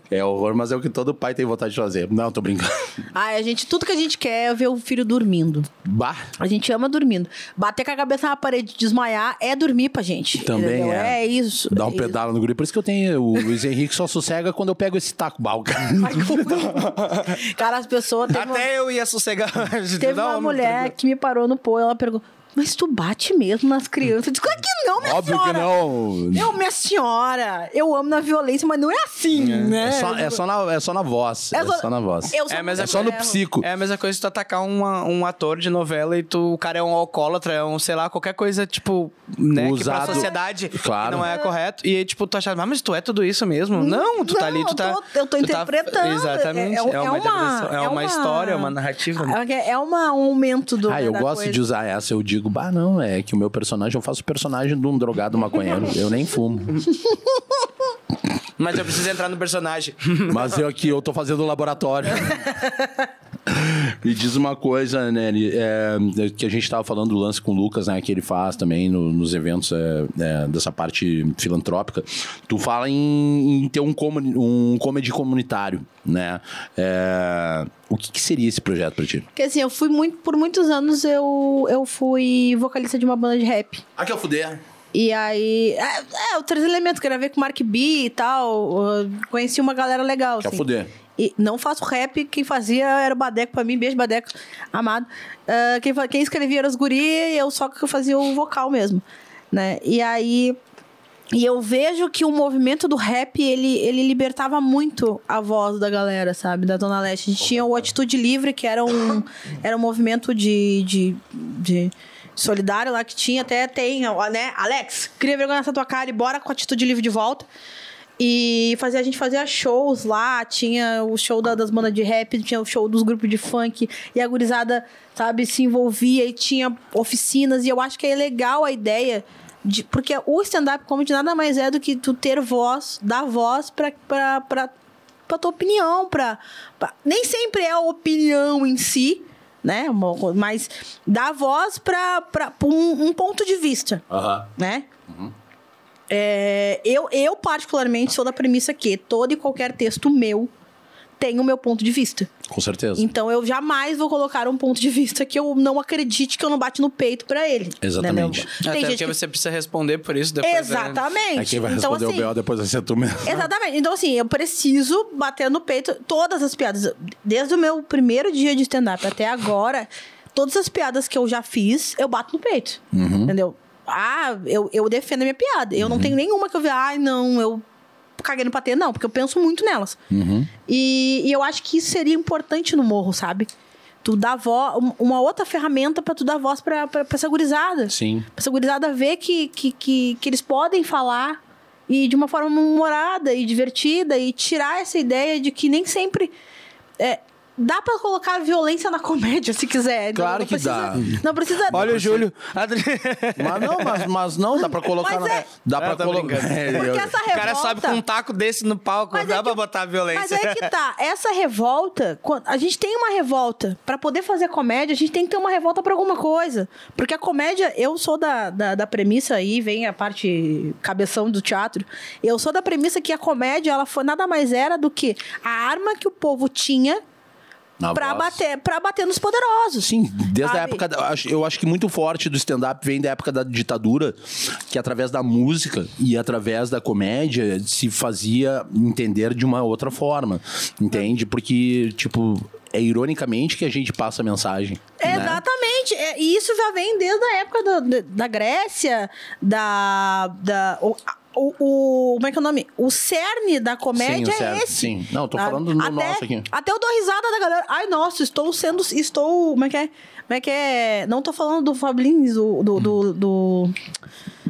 É horror, mas é o que todo pai tem vontade de fazer. Não, tô brincando. Ai, a gente, tudo que a gente quer é ver o filho dormindo. Bah, A gente ama dormindo. Bater com a cabeça na parede, desmaiar, é dormir pra gente. Também entendeu? é. É isso. dá um é isso. pedalo no guri. Por isso que eu tenho. O Luiz Henrique só sossega quando eu pego esse taco balca. Ai, que- Cara, as pessoas. Teve uma, Até eu ia sossegar. teve uma não, mulher que me parou no pô, ela perguntou: Mas tu bate mesmo nas crianças? Eu disse: Claro que não, minha Óbvio que senhora. não. Eu, minha senhora, eu amo na violência, mas não é assim, né? É só, é, só na, é só na voz. É, só na voz. Eu sou É, mas muito É só no psico. É a mesma coisa se tu atacar uma- um ator de novela e tu, o cara é um alcoólatra, é um, sei lá, qualquer coisa, tipo, né, que Usado. pra sociedade Claro. não é correto. E aí, tipo, tu achar, "Ah, mas tu é tudo isso mesmo? Não, tu tá ali, tu eu tá... tô- eu tô tá- interpretando. exatamente, É- é, é- é uma, uma- interpretação, é, é uma, uma- história, é uma narrativa. né? É, é uma, um aumento do. Ah, eu da gosto coisa. de usar essa. Eu digo, bah, não, é que o meu personagem, eu faço o personagem de um drogado maconheiro. Eu nem fumo. Mas eu preciso entrar no personagem. Mas eu aqui, eu tô fazendo laboratório. Me diz uma coisa, né, é, que a gente tava falando do lance com o Lucas, né, que ele faz também no- nos eventos é, é, dessa parte filantrópica. Tu fala em, em ter um, comedy, um comedy comunitário, né? É, o que, que seria esse projeto pra ti? Porque assim, eu fui muito. Por muitos anos eu, eu fui vocalista de uma banda de rap. Aqui é o fuder. E aí. É, é o Três Elementos, gravei com o Mark B e tal. conheci uma galera legal. Quer assim. fuder. E não faço rap, quem fazia era o Badeco pra mim, beijo Badeco, amado. Ah, quem, quem escrevia era os guri eu só que fazia o vocal mesmo, né? E aí... E eu vejo que o movimento do rap, ele, ele libertava muito a voz da galera, sabe? Da Dona Leste. A gente tinha o Atitude Livre, que era um, era um movimento de, de, de solidário lá que tinha. Até tem, né? Alex, cria vergonha nessa tua cara e bora com a Atitude Livre de volta. E fazia, a gente fazia shows lá, tinha o show da- das bandas de rap, tinha o show dos grupos de funk, e a gurizada, sabe, se envolvia e tinha oficinas, e eu acho que é legal a ideia, de, porque o stand-up comedy nada mais é do que tu ter voz, dar voz pra, pra, pra, pra tua opinião, pra, pra- Nem sempre é a opinião em si, né, mas dar voz pra, pra, pra um, um ponto de vista né? É, eu, eu, particularmente, sou da premissa que todo e qualquer texto meu tem o meu ponto de vista. Com certeza. Então, eu jamais vou colocar um ponto de vista que eu não acredite que eu não bate no peito pra ele. Exatamente. entendeu? Até porque que... você precisa responder por isso depois. né? Exatamente. Aí quem vai então, responder assim, o B.O. depois vai ser tu mesmo. Exatamente. Então, assim, eu preciso bater no peito todas as piadas. Desde o meu primeiro dia de stand-up até agora, todas as piadas que eu já fiz, eu bato no peito. Entendeu? Ah, eu, eu defendo a minha piada. Eu não tenho nenhuma que eu veja, ai, não, eu caguei no patê. Não, porque eu penso muito nelas. E, e eu acho que isso seria importante no morro, sabe? Tu dar voz, uma outra ferramenta pra tu dar voz pra, pra, pra essa gurizada. Sim. Pra essa gurizada ver que, que, que, que eles podem falar e de uma forma humorada e divertida e tirar essa ideia de que nem sempre. é, dá pra colocar violência na comédia, se quiser. Não- Claro não que precisa- dá. Não precisa. Olha o Júlio. Mas não, mas, mas não, dá pra colocar. Mas na- é- Dá pra tô colocar. É, Porque essa O revolta. cara sobe com um taco desse no palco, Mas dá é pra botar violência. Mas é que tá, essa revolta, a gente tem uma revolta. Pra poder fazer comédia, a gente tem que ter uma revolta pra alguma coisa. Porque a comédia, eu sou da, da, da premissa aí, vem a parte cabeção do teatro. Eu sou da premissa que a comédia, ela foi nada mais era do que a arma que o povo tinha voz. bater, pra bater nos poderosos. Sim, desde a Sabe? época. da- eu acho- que muito forte do stand-up vem da época da ditadura, que através da música e através da comédia se fazia entender de uma outra forma. Entende? Porque, tipo, é ironicamente que a gente passa a mensagem. né? Exatamente. É, E isso já vem desde a época da, da, da Grécia, da. da o, o, o- como é que é o nome? O cerne da comédia Sim, o cerne, é esse. sim. Não, tô sabe? falando no até, nosso aqui. Até eu dou risada da galera. Ai, nossa, estou sendo. Estou. Como é que é? Como é que é? Não tô falando do Fablins, do. do, do, do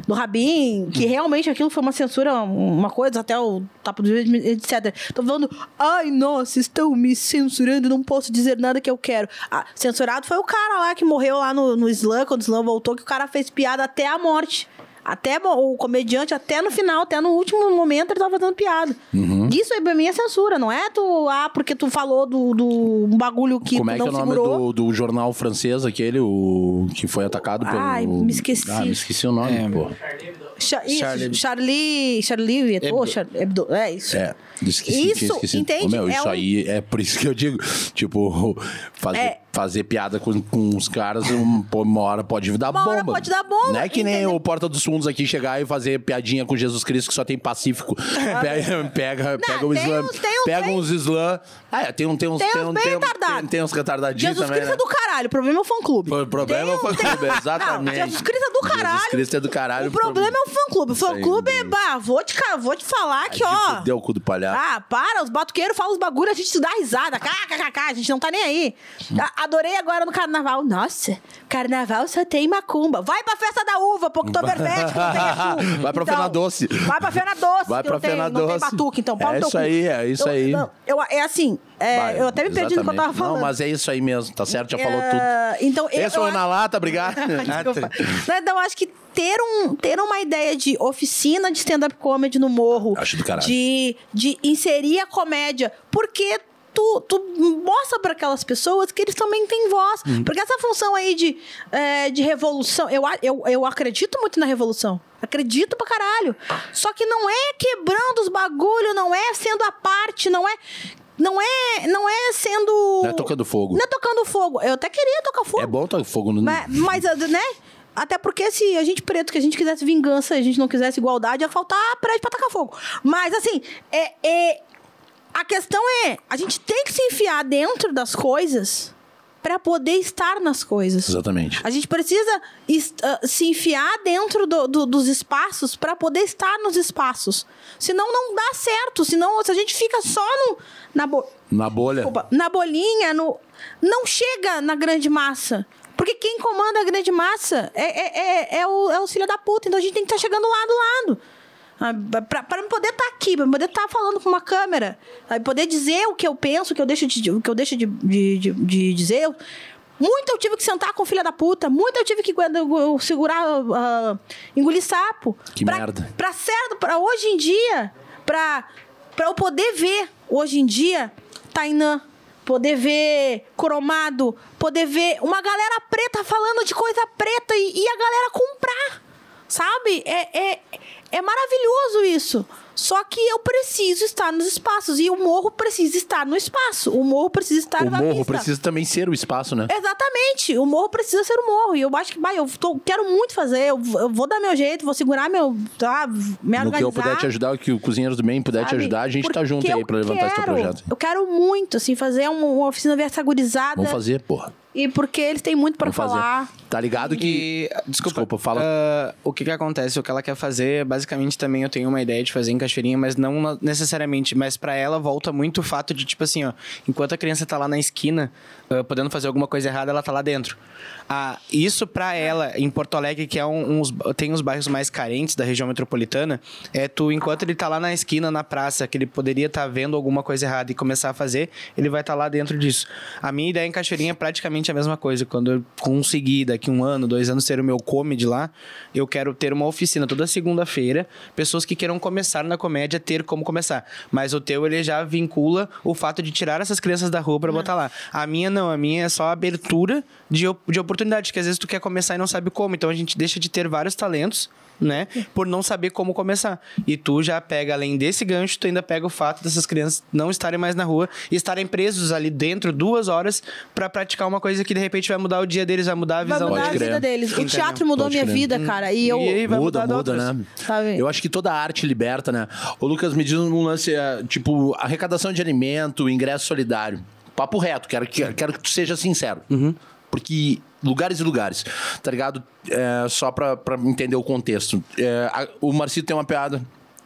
do Rabin, que realmente aquilo foi uma censura, uma coisa, até o tapa do etc. Tô falando, ai, nossa, estão me censurando, não posso dizer nada que eu quero. Ah, censurado foi o cara lá que morreu lá no, no Slam, quando o Slam voltou, que o cara fez piada até a morte. Até o comediante, até no final, até no último momento, ele tava fazendo piada. Uhum. Isso aí pra mim é censura, não é tu, ah, porque tu falou do, do um bagulho que Como tu é que não é o nome segurou. do, do jornal francês, aquele, o que foi atacado pelo... Ai, me esqueci. Ah, me esqueci o nome, É. pô. Cha- isso, Charlie- Charlie. Charlie Hebdo. Hebdo. Char- Hebdo, É isso. É, esqueci, Isso, tinha esquecido. entende? Ô, meu, É isso um- aí é por isso que eu digo, tipo, fazer, É. fazer piada com, com os caras, um, uma hora pode dar Uma bomba. hora pode dar bomba, Não é que nem o Porta dos Fundos aqui chegar e fazer piadinha com Jesus Cristo que só tem Pacífico. pega, pega, pega o tem Islã. uns- tem uns pega uns Islã. Ah, é, tem, um, tem uns. Tem uns um- bem tem, tem, tem uns retardadinhos Jesus também. Cristo né? é do caralho. O problema é o fã-clube. O problema é o Tem fã-clube, tem- exatamente. Não, Jesus Cristo é do caralho. Jesus Cristo é do caralho. O problema é o fã-clube. O fã-clube é... Bah, vou te, vou te falar que, ó... Deu o cu do palhaço. Ah, para, os batuqueiros falam os bagulho, a gente se dá risada. KKKK, a gente não tá nem aí. A- adorei agora no carnaval. Nossa, carnaval só tem macumba. Vai pra festa da uva, pô, que não tem Exu. Vai pra Fena Doce. Vai pra Fena Doce. Vai pra Fena Não tem Doce. batuque, então. Pau É isso aí, é isso Eu- aí. não, eu, é assim, é, eu até me perdi no que eu tava exatamente. falando. Não, mas é isso aí mesmo, tá certo? Já falou É, tudo. Então, eu, Esse eu foi acho- na lata, obrigado. Desculpa. Não, Então, eu acho que ter, um, ter uma ideia de oficina de stand-up comedy no morro, Acho do caralho. de, de inserir a comédia, porque tu, tu mostra para aquelas pessoas que eles também têm voz. Uhum. Porque essa função aí de, é, de revolução, eu, eu, eu acredito muito na revolução. Acredito pra caralho. Só que não é quebrando os bagulho, não é sendo a parte, não é. Não é, não é sendo. Não é tocando fogo. Não é tocando fogo. Eu até queria tocar fogo. É bom tocar fogo no. Mas, mas, né? Até porque se a gente preto, que a gente quisesse vingança, a gente não quisesse igualdade, ia faltar prédio pra tacar fogo. Mas, assim, é, é, a questão é, a gente tem que se enfiar dentro das coisas pra poder estar nas coisas. Exatamente. A gente precisa ah, se enfiar dentro do- do- dos espaços para poder estar nos espaços. Senão não dá certo. Senão, se a gente fica só no, na, bo- Na bolha. Desculpa, na bolinha, no, não chega na grande massa. Porque quem comanda a grande massa é, é, é, é o, é o filho da puta. Então a gente tem que estar chegando lá do lado. Ah, Pra, pra eu poder estar aqui, pra eu poder estar falando com uma câmera, eu poder dizer o que eu penso, o que eu deixo de, o que eu deixo de, de, de- de dizer. Muito eu tive que sentar com filha da puta, muito eu tive que segurar, ah, engolir sapo. Que pra, merda. Pra certo, pra hoje em dia, pra, pra eu poder ver hoje em dia Tainã, poder ver Cromado, poder ver uma galera preta falando de coisa preta e, e a galera comprar. Sabe? É, é, é maravilhoso isso. Só que eu preciso estar nos espaços. E o morro precisa estar no espaço. O morro precisa estar O na morro pista. precisa também ser o espaço, né? Exatamente. O morro precisa ser o morro. E eu acho que, vai, eu tô- quero muito fazer. Eu, vou- eu vou dar meu jeito, vou segurar meu. Tá, me No organizar. que eu puder te ajudar, o que o Cozinheiros do Bem puder te sabe? ajudar, a gente tá Porque junto aí pra levantar esse teu quero, projeto. Eu quero muito, assim, fazer um- uma oficina versagurizada. Vamos fazer, porra. E porque eles têm muito pra Vamos falar. fazer. Tá ligado que. E, desculpa, Desculpa, fala. ah, o que que acontece? O que ela quer fazer, basicamente também eu tenho uma ideia de fazer em Cachoeirinha, mas não necessariamente. Mas pra ela volta muito o fato de, tipo assim, ó, enquanto a criança tá lá na esquina, ah, podendo fazer alguma coisa errada, ela tá lá dentro. Ah, isso pra ela, em Porto Alegre, que é um, uns, tem os bairros mais carentes da região metropolitana, é tu, enquanto ele tá lá na esquina, na praça, que ele poderia estar vendo alguma coisa errada e começar a fazer, ele vai estar lá dentro disso. A minha ideia em Cachoeirinha é praticamente a mesma coisa. Quando eu conseguir, daqui um ano, dois anos, ter o meu comedy lá, eu quero ter uma oficina toda segunda-feira, pessoas que queiram começar na comédia, ter como começar. Mas o teu, ele já vincula o fato de tirar essas crianças da rua pra botar lá. A minha não, a minha é só abertura de, de oportunidade, que às vezes tu quer começar e não sabe como. Então a gente deixa de ter vários talentos, né? Por não saber como começar. E tu já pega, além desse gancho, tu ainda pega o fato dessas crianças não estarem mais na rua e estarem presos ali dentro duas horas pra praticar uma coisa que de repente vai mudar o dia deles, vai mudar a Vai visão mudar a Pode vida crer. deles. O Entendeu? teatro mudou Pode minha crer. vida, cara. E eu. E aí vai muda, mudar muda, outras. né? Sabe? Eu acho que toda arte liberta, né? Ô, Lucas, me diz um lance, é, tipo, arrecadação de alimento, ingresso solidário. Papo reto, quero que, quero que tu seja sincero. Porque lugares e lugares, tá ligado? É, só pra, pra entender o contexto. É, a- o Marcito tem uma piada.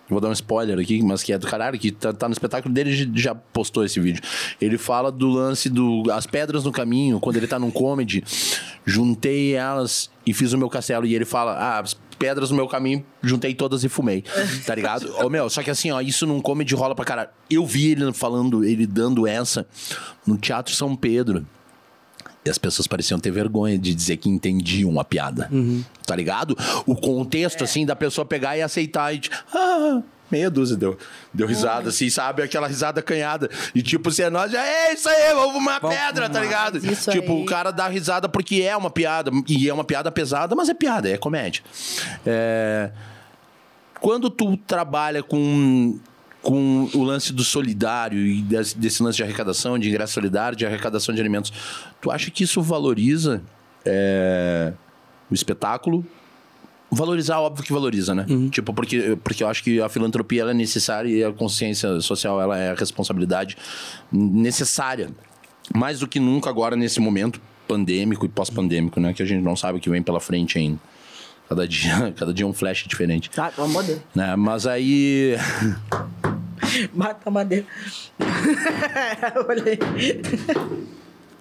Vou dar um spoiler aqui, mas que é do caralho, que tá, tá no espetáculo dele e já postou esse vídeo. Ele fala do lance do as pedras no caminho, quando ele tá num comedy, juntei elas e fiz o meu castelo. E ele fala: Ah, as pedras no meu caminho, juntei todas e fumei. Tá ligado? Ô, meu, só que assim, ó, isso num comedy rola pra caralho. Eu vi ele falando, ele dando essa no Teatro São Pedro. E as pessoas pareciam ter vergonha de dizer que entendiam a piada. Tá ligado? O contexto, assim, da pessoa pegar e aceitar e. Ah, meia dúzia deu, deu risada, assim, sabe? Aquela risada canhada. E tipo, se é nós, já é isso aí, vamos uma Vamos pedra, tá fumar. ligado? Isso tipo, aí. o cara dá risada porque é uma piada. E é uma piada pesada, mas é piada, é comédia. É quando tu trabalha com, com o lance do solidário e desse, lance de arrecadação, de ingresso solidário, de arrecadação de alimentos, tu acha que isso valoriza é, o espetáculo? Valorizar, óbvio que valoriza, né? Tipo, porque, porque eu acho que a filantropia ela é necessária e a consciência social ela é a responsabilidade necessária. Mais do que nunca agora, nesse momento pandêmico e pós-pandêmico, né? Que a gente não sabe o que vem pela frente ainda. Cada dia, cada dia um flash diferente. Tá, pelo amor de Deus. Né? Mas aí. Mata a madeira. Olhei.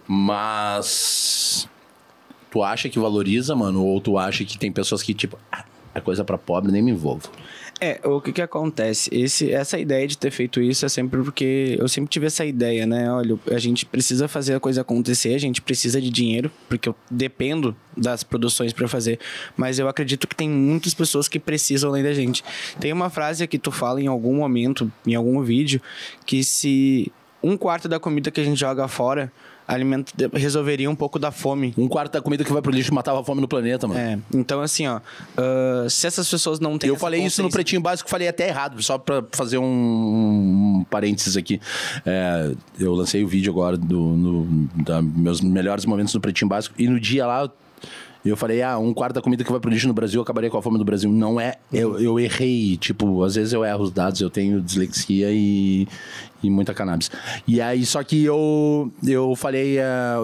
Mas. Tu acha que valoriza, mano? Ou tu acha que tem pessoas que, tipo, ah, é coisa pra pobre, nem me envolvo. É, o que que acontece? Esse, essa ideia de ter feito isso é sempre porque eu sempre tive essa ideia, né? Olha, a gente precisa fazer a coisa acontecer, a gente precisa de dinheiro, porque eu dependo das produções para fazer, mas eu acredito que tem muitas pessoas que precisam além da gente. Tem uma frase que tu fala em algum momento, em algum vídeo, que se um quarto da comida que a gente joga fora alimenta, resolveria um pouco da fome Um quarto da comida que vai pro lixo matava a fome no planeta, mano. é, então assim, ó, ah, se essas pessoas não têm Eu falei isso no Pretinho Básico, falei até errado, só pra fazer um, um parênteses aqui. É, eu lancei o vídeo agora do no, da meus melhores momentos no Pretinho Básico, e no dia lá eu falei, ah, um quarto da comida que vai pro lixo no Brasil acabaria com a fome do Brasil. Não é, eu, eu errei, tipo, às vezes eu erro os dados, eu tenho dislexia e, e muita cannabis. E aí, só que eu, eu falei, é,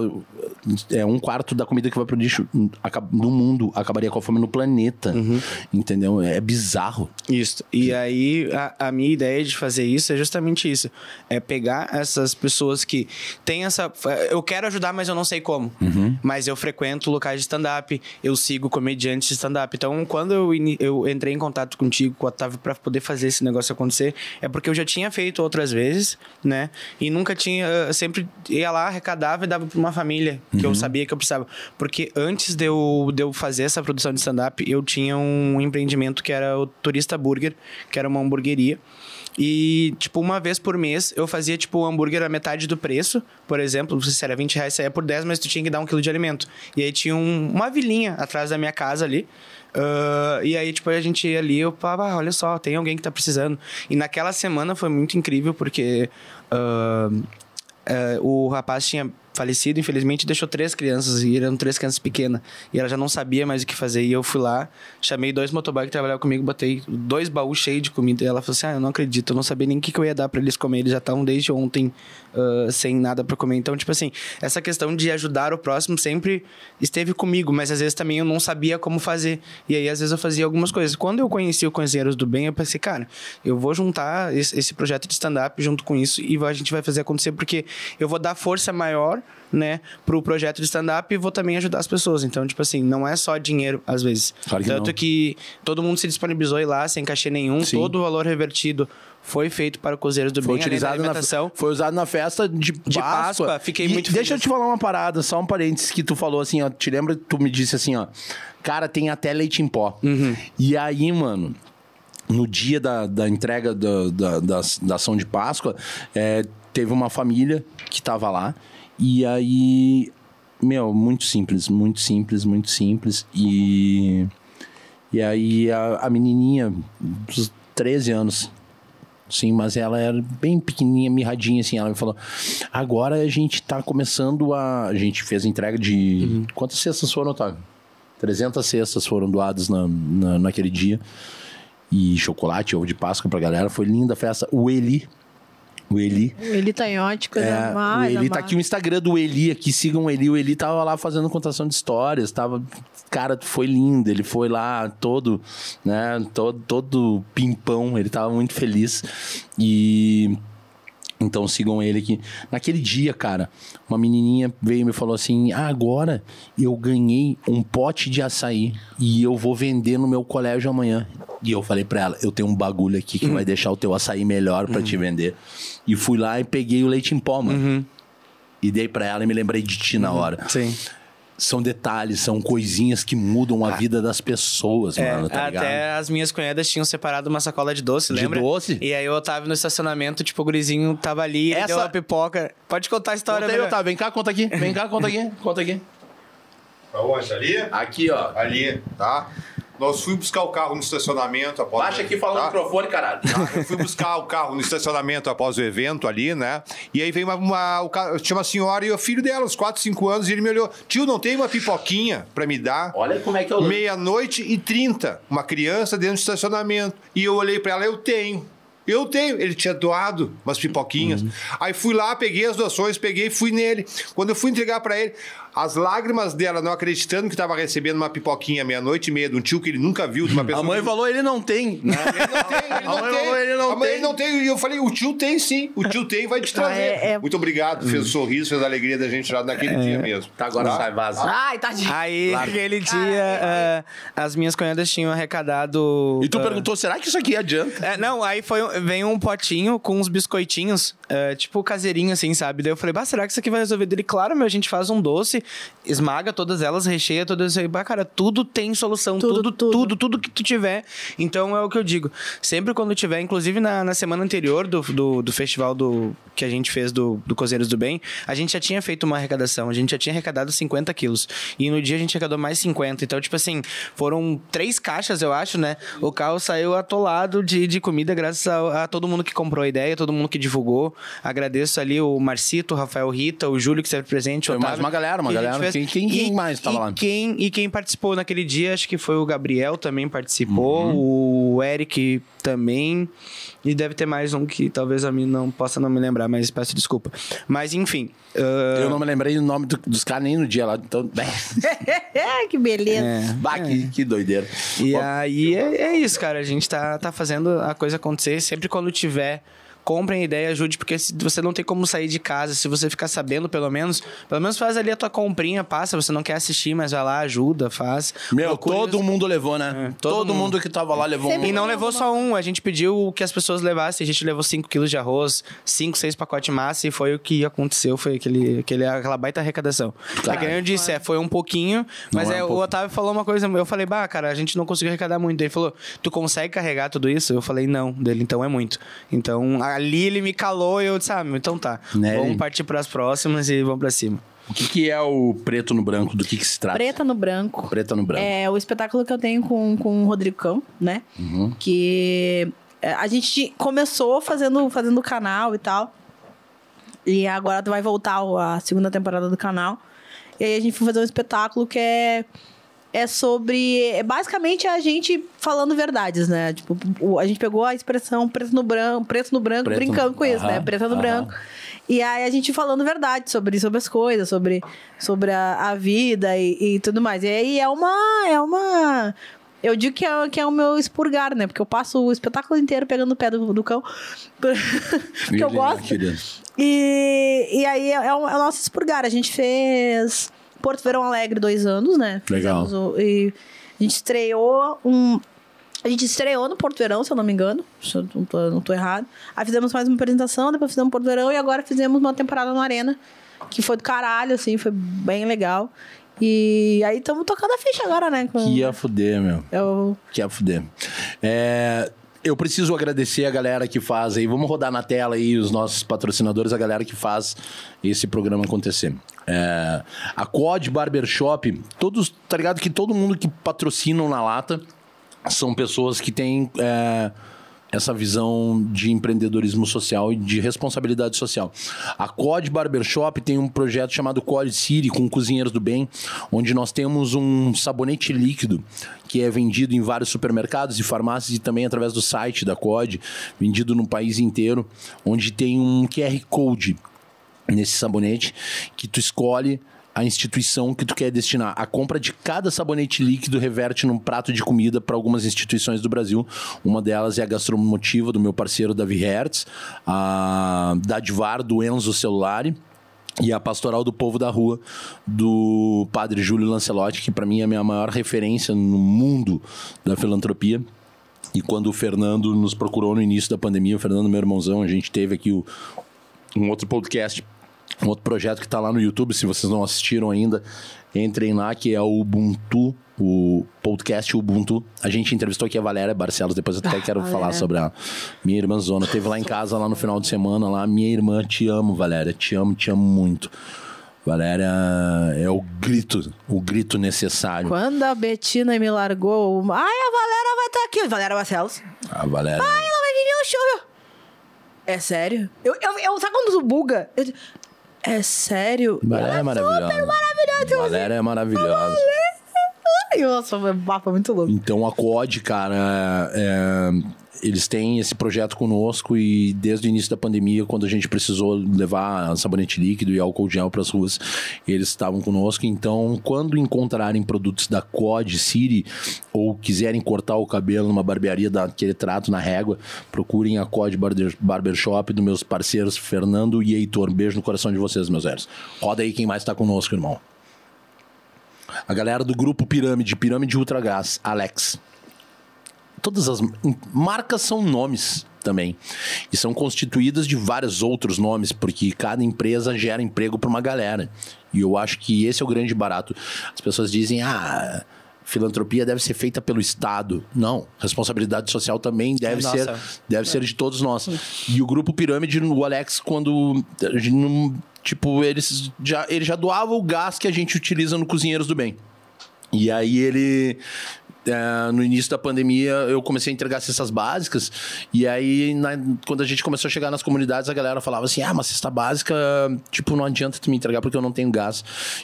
é, um quarto da comida que vai pro lixo no mundo acabaria com a fome no planeta, entendeu? É bizarro. Isso. E aí, a, a minha ideia de fazer isso é justamente isso. É pegar essas pessoas que têm essa... Eu quero ajudar, mas eu não sei como. Mas eu frequento locais de stand-up, eu sigo comediantes de stand-up. Então, quando eu, eu entrei em contato contigo, com o Otávio, pra poder fazer esse negócio acontecer, é porque eu já tinha feito outras vezes, né? E nunca tinha... eu Sempre ia lá, arrecadava e dava pra uma família que eu sabia que eu precisava. Porque antes de eu, de eu fazer essa produção de stand-up, eu tinha um empreendimento que era o Turista Burger, que era uma hamburgueria. E, tipo, uma vez por mês eu fazia, tipo, o hambúrguer a metade do preço, por exemplo. Não sei se era 20 reais, saía por 10, mas tu tinha que dar um quilo de alimento. E aí tinha um- uma vilinha atrás da minha casa ali. Ah, e aí, tipo, a gente ia ali, eu falava, ah, olha só, tem alguém que tá precisando. E naquela semana foi muito incrível, porque ah, ah, o rapaz tinha falecido, infelizmente, deixou três crianças, e eram três crianças pequenas. E ela já não sabia mais o que fazer. E eu fui lá, chamei dois motoboys que trabalhavam comigo, botei dois baús cheios de comida. E ela falou assim: Ah, eu não acredito, eu não sabia nem o que, que eu ia dar pra eles comer. Eles já estavam desde ontem ah, sem nada pra comer. Então, tipo assim, essa questão de ajudar o próximo sempre esteve comigo, mas às vezes também eu não sabia como fazer. E aí, às vezes, eu fazia algumas coisas. Quando eu conheci o Cozinheiros do Bem, eu pensei, cara, eu vou juntar esse projeto de stand-up junto com isso e a gente vai fazer acontecer, porque eu vou dar força maior, né, pro projeto de stand-up e vou também ajudar as pessoas. Então, tipo assim, não é só dinheiro, às vezes. Claro que Tanto não. que todo mundo se disponibilizou ir lá sem cachê nenhum, Sim. todo o valor revertido foi feito para o Cozinheiros do Foi Bem, utilizado na, alimentação. foi usado na festa de, De Páscoa, fiquei muito Deixa eu te falar uma parada, só um parênteses que tu falou assim, ó. Te lembra que tu me disse assim, ó. Cara, tem até leite em pó. Uhum. E aí, mano, no dia da, da entrega da, da, da, da ação de Páscoa, é, teve uma família que tava lá. E aí, meu, muito simples, muito simples, muito simples. E. E aí a, a menininha dos 13 anos, sim, mas ela era bem pequenininha, mirradinha assim, ela me falou: "Agora a gente tá começando a, a gente fez a entrega de quantas cestas foram, Otávio? 300 cestas foram doadas na, na, naquele dia. E chocolate, ovo de Páscoa pra galera, foi linda a festa. O Eli, o Eli, O Eli Tanhote, coisa é, mais. o Eli tá aqui o Instagram do Eli aqui, sigam o Eli. O Eli tava lá fazendo contação de histórias, tava cara, foi lindo, ele foi lá todo, né, todo todo pimpão, ele tava muito feliz. E então sigam ele aqui. Naquele dia, cara, uma menininha veio e me falou assim: ah, agora eu ganhei um pote de açaí e eu vou vender no meu colégio amanhã. E eu falei pra ela: eu tenho um bagulho aqui que vai deixar o teu açaí melhor pra te vender. E fui lá e peguei o leite em pó, mano. e dei pra ela e me lembrei de ti na hora. Sim. São detalhes, são coisinhas que mudam a vida das pessoas, É, mano, tá ligado? até as minhas cunhadas tinham separado uma sacola de doce, De lembra? doce? E aí eu tava no estacionamento, tipo, o gurizinho tava ali, Essa- deu uma pipoca. Pode contar a história, Conta aí, melhor. Otávio, vem cá, conta aqui. Vem cá, conta aqui, conta aqui. Aonde? Ali? Aqui, ó. Ali, tá? Nós fui buscar o carro no estacionamento após Baixa aqui falando tá? no microfone, caralho. Tá? Eu fui buscar o carro no estacionamento após o evento ali, né? E aí veio uma. uma tinha uma senhora e o filho dela, uns 4, 5 anos, e ele me olhou: tio, não tem uma pipoquinha pra me dar? Olha como é que eu lembro. Meia-noite e 30, uma criança dentro do estacionamento. E eu olhei pra ela, eu tenho. Eu tenho. Ele tinha doado umas pipoquinhas. Uhum. Aí fui lá, peguei as doações, peguei e fui nele. Quando eu fui entregar pra ele, as lágrimas dela, não acreditando que tava recebendo uma pipoquinha meia-noite e meia de um tio que ele nunca viu, de uma pessoa. A mãe que- falou, ele não tem. Ele não tem, ele A não mãe tem. falou, ele não A mãe, tem. ele não tem. E eu falei, o tio tem sim. O tio tem, vai te trazer. É, é. Muito obrigado. Fez o sorriso, fez a alegria da gente lá naquele dia mesmo. Tá, agora sai, vaza. Ai, tadinho. Aí, Claro. aquele dia, ah, as minhas cunhadas tinham arrecadado. E tu ah, perguntou, será que isso aqui adianta? É, não, aí foi, um- veio um potinho com uns biscoitinhos, é, tipo caseirinho, assim, sabe? Daí eu falei, bah, será que isso aqui vai resolver? Dele, claro, meu, a gente faz um doce, esmaga todas elas, recheia todas aí. Bah, cara, tudo tem solução, Tudo, tudo, tudo, tudo. tudo, que tu tiver. Então é o que eu digo. Sempre quando tiver, inclusive na, na semana anterior do, do, do festival do, que a gente fez do, do Cozeiros do Bem, a gente já tinha feito uma arrecadação, a gente já tinha arrecadado 50 quilos. E no dia a gente arrecadou mais 50. Então, tipo assim, foram três caixas, eu acho, né? O carro saiu atolado de, de comida, graças a, a todo mundo que comprou a ideia, todo mundo que divulgou. Agradeço ali o Marcito, o Rafael Rita, o Júlio que esteve presente. o Foi mais uma galera, uma galera. fez. Quem- quem E- mais tava e lá? Quem, e quem participou naquele dia, acho que foi o Gabriel também participou, Uhum. o Eric também. E deve ter mais um que talvez a mim não possa não me lembrar, mas peço desculpa. Mas enfim. ah, Eu não me lembrei o nome do- dos caras nem no dia lá. Então, que beleza. é. bah, que, que doideira. E Ó, aí é, é isso, cara. A gente tá, tá fazendo a coisa acontecer. Sempre quando tiver, comprem a ideia, ajude, porque se você não tem como sair de casa, se você ficar sabendo, pelo menos, pelo menos faz ali a tua comprinha, passa. Você não quer assistir, mas vai lá, ajuda, faz. Meu, Procure todo os- mundo levou, né? É, todo todo, mundo. que tava lá levou Sempre um. E não levou só um, a gente pediu que as pessoas levassem. A gente levou 5 quilos de arroz, 5, 6 pacotes de massa e foi o que aconteceu. Foi aquele, aquele, aquela baita arrecadação. É Caralho. que nem eu disse, é, foi um pouquinho, mas é é, um o pouco. Otávio falou uma coisa. Eu falei, bah, cara, a gente não conseguiu arrecadar muito. Ele falou, tu consegue carregar tudo isso? Eu falei, não, dele, então é muito. Então ali ele me calou e eu disse, ah, então tá. Né? Vamos partir pras próximas e vamos pra cima. O que, que é o preto no branco? Do que, que se trata? Preta no branco. Preta no branco. É o espetáculo que eu tenho com, com o Rodrigo Cão, né? Uhum. Que é, a gente começou fazendo fazendo o canal e tal. E agora vai voltar a segunda temporada do canal. E aí a gente foi fazer um espetáculo que é é sobre é basicamente a gente falando verdades, né? Tipo, a gente pegou a expressão preto no branco, preto no branco, Preto no- brincando com isso, né? Preto no aham. branco. E aí a gente falando verdade sobre, sobre as coisas, sobre, sobre a, a vida e, e tudo mais. E aí é uma. É uma. Eu digo que é, que é o meu expurgar, né? Porque eu passo o espetáculo inteiro pegando o pé do, do cão. Porque eu gosto. E, e aí é, é o, é o nosso expurgar. A gente fez Porto Verão Alegre dois anos, né? Legal. O- e a gente estreou um. A gente estreou no Porto Verão, se eu não me engano. Se eu não tô, não tô errado. Aí fizemos mais uma apresentação, depois fizemos Porto Verão e agora fizemos uma temporada no Arena. Que foi do caralho, assim, foi bem legal. E aí estamos tocando a ficha agora, né? Com, Que ia fuder, meu. eu, Que ia fuder. É, eu preciso agradecer a galera que faz aí. Vamos rodar na tela aí os nossos patrocinadores, a galera que faz esse programa acontecer. É, a Quad Barbershop, todos, tá ligado que todo mundo que patrocinam na lata são pessoas que têm é, essa visão de empreendedorismo social e de responsabilidade social. A Cod Barbershop tem um projeto chamado Cod City com cozinheiros do bem, onde nós temos um sabonete líquido que é vendido em vários supermercados e farmácias e também através do site da Cod, vendido no país inteiro, onde tem um QR Code nesse sabonete que tu escolhe a instituição que tu quer destinar. A compra de cada sabonete líquido reverte num prato de comida para algumas instituições do Brasil. Uma delas é a Gastromotiva, do meu parceiro Davi Hertz, a Dadivar, do Enzo Celulari, e a Pastoral do Povo da Rua, do padre Júlio Lancelotti, que para mim é a minha maior referência no mundo da filantropia. E quando o Fernando nos procurou no início da pandemia, o Fernando, meu irmãozão, a gente teve aqui o, um outro podcast Um outro projeto que tá lá no YouTube, se vocês não assistiram ainda, entrem lá, que é o Ubuntu, o podcast Ubuntu. A gente entrevistou aqui a Valéria Barcelos, depois eu até quero Valéria. falar sobre a minha irmã Zona. Teve lá em casa, lá no final de semana, lá, minha irmã, te amo, Valéria, te amo, te amo muito. Valéria é o grito, o grito necessário. Quando a Betina me largou, ai, a Valéria vai estar aqui. Valéria Barcelos. A Valéria. Ai, ela vai vir no show. É sério? Eu, eu, eu, sabe quando tu buga? Eu, é sério? Valéria é Ela maravilhosa. super maravilhosa. Valéria é maravilhosa. Nossa, foi bafo, muito louco. Então a COD, cara, é, eles têm esse projeto conosco e desde o início da pandemia, quando a gente precisou levar sabonete líquido e álcool gel para as ruas, eles estavam conosco. Então, quando encontrarem produtos da COD City ou quiserem cortar o cabelo numa barbearia daquele trato na régua, procurem a COD Barber- Barbershop dos meus parceiros Fernando e Heitor. Beijo no coração de vocês, meus velhos. Roda aí quem mais tá conosco, irmão. A galera do grupo Pirâmide, Pirâmide Ultra Gás, Alex. Todas as marcas são nomes também. E são constituídas de vários outros nomes, porque cada empresa gera emprego para uma galera. E eu acho que esse é o grande barato. As pessoas dizem, ah. Filantropia deve ser feita pelo Estado. Não. Responsabilidade social também deve, Nossa. ser, deve ser de todos nós. E o grupo Pirâmide, o Alex, quando. Tipo, eles já, ele já doava o gás que a gente utiliza no Cozinheiros do Bem. E aí ele. É, no início da pandemia, eu comecei a entregar cestas básicas. E aí, na- quando a gente começou a chegar nas comunidades, a galera falava assim: Ah, mas cesta básica, tipo, não adianta tu me entregar porque eu não tenho gás.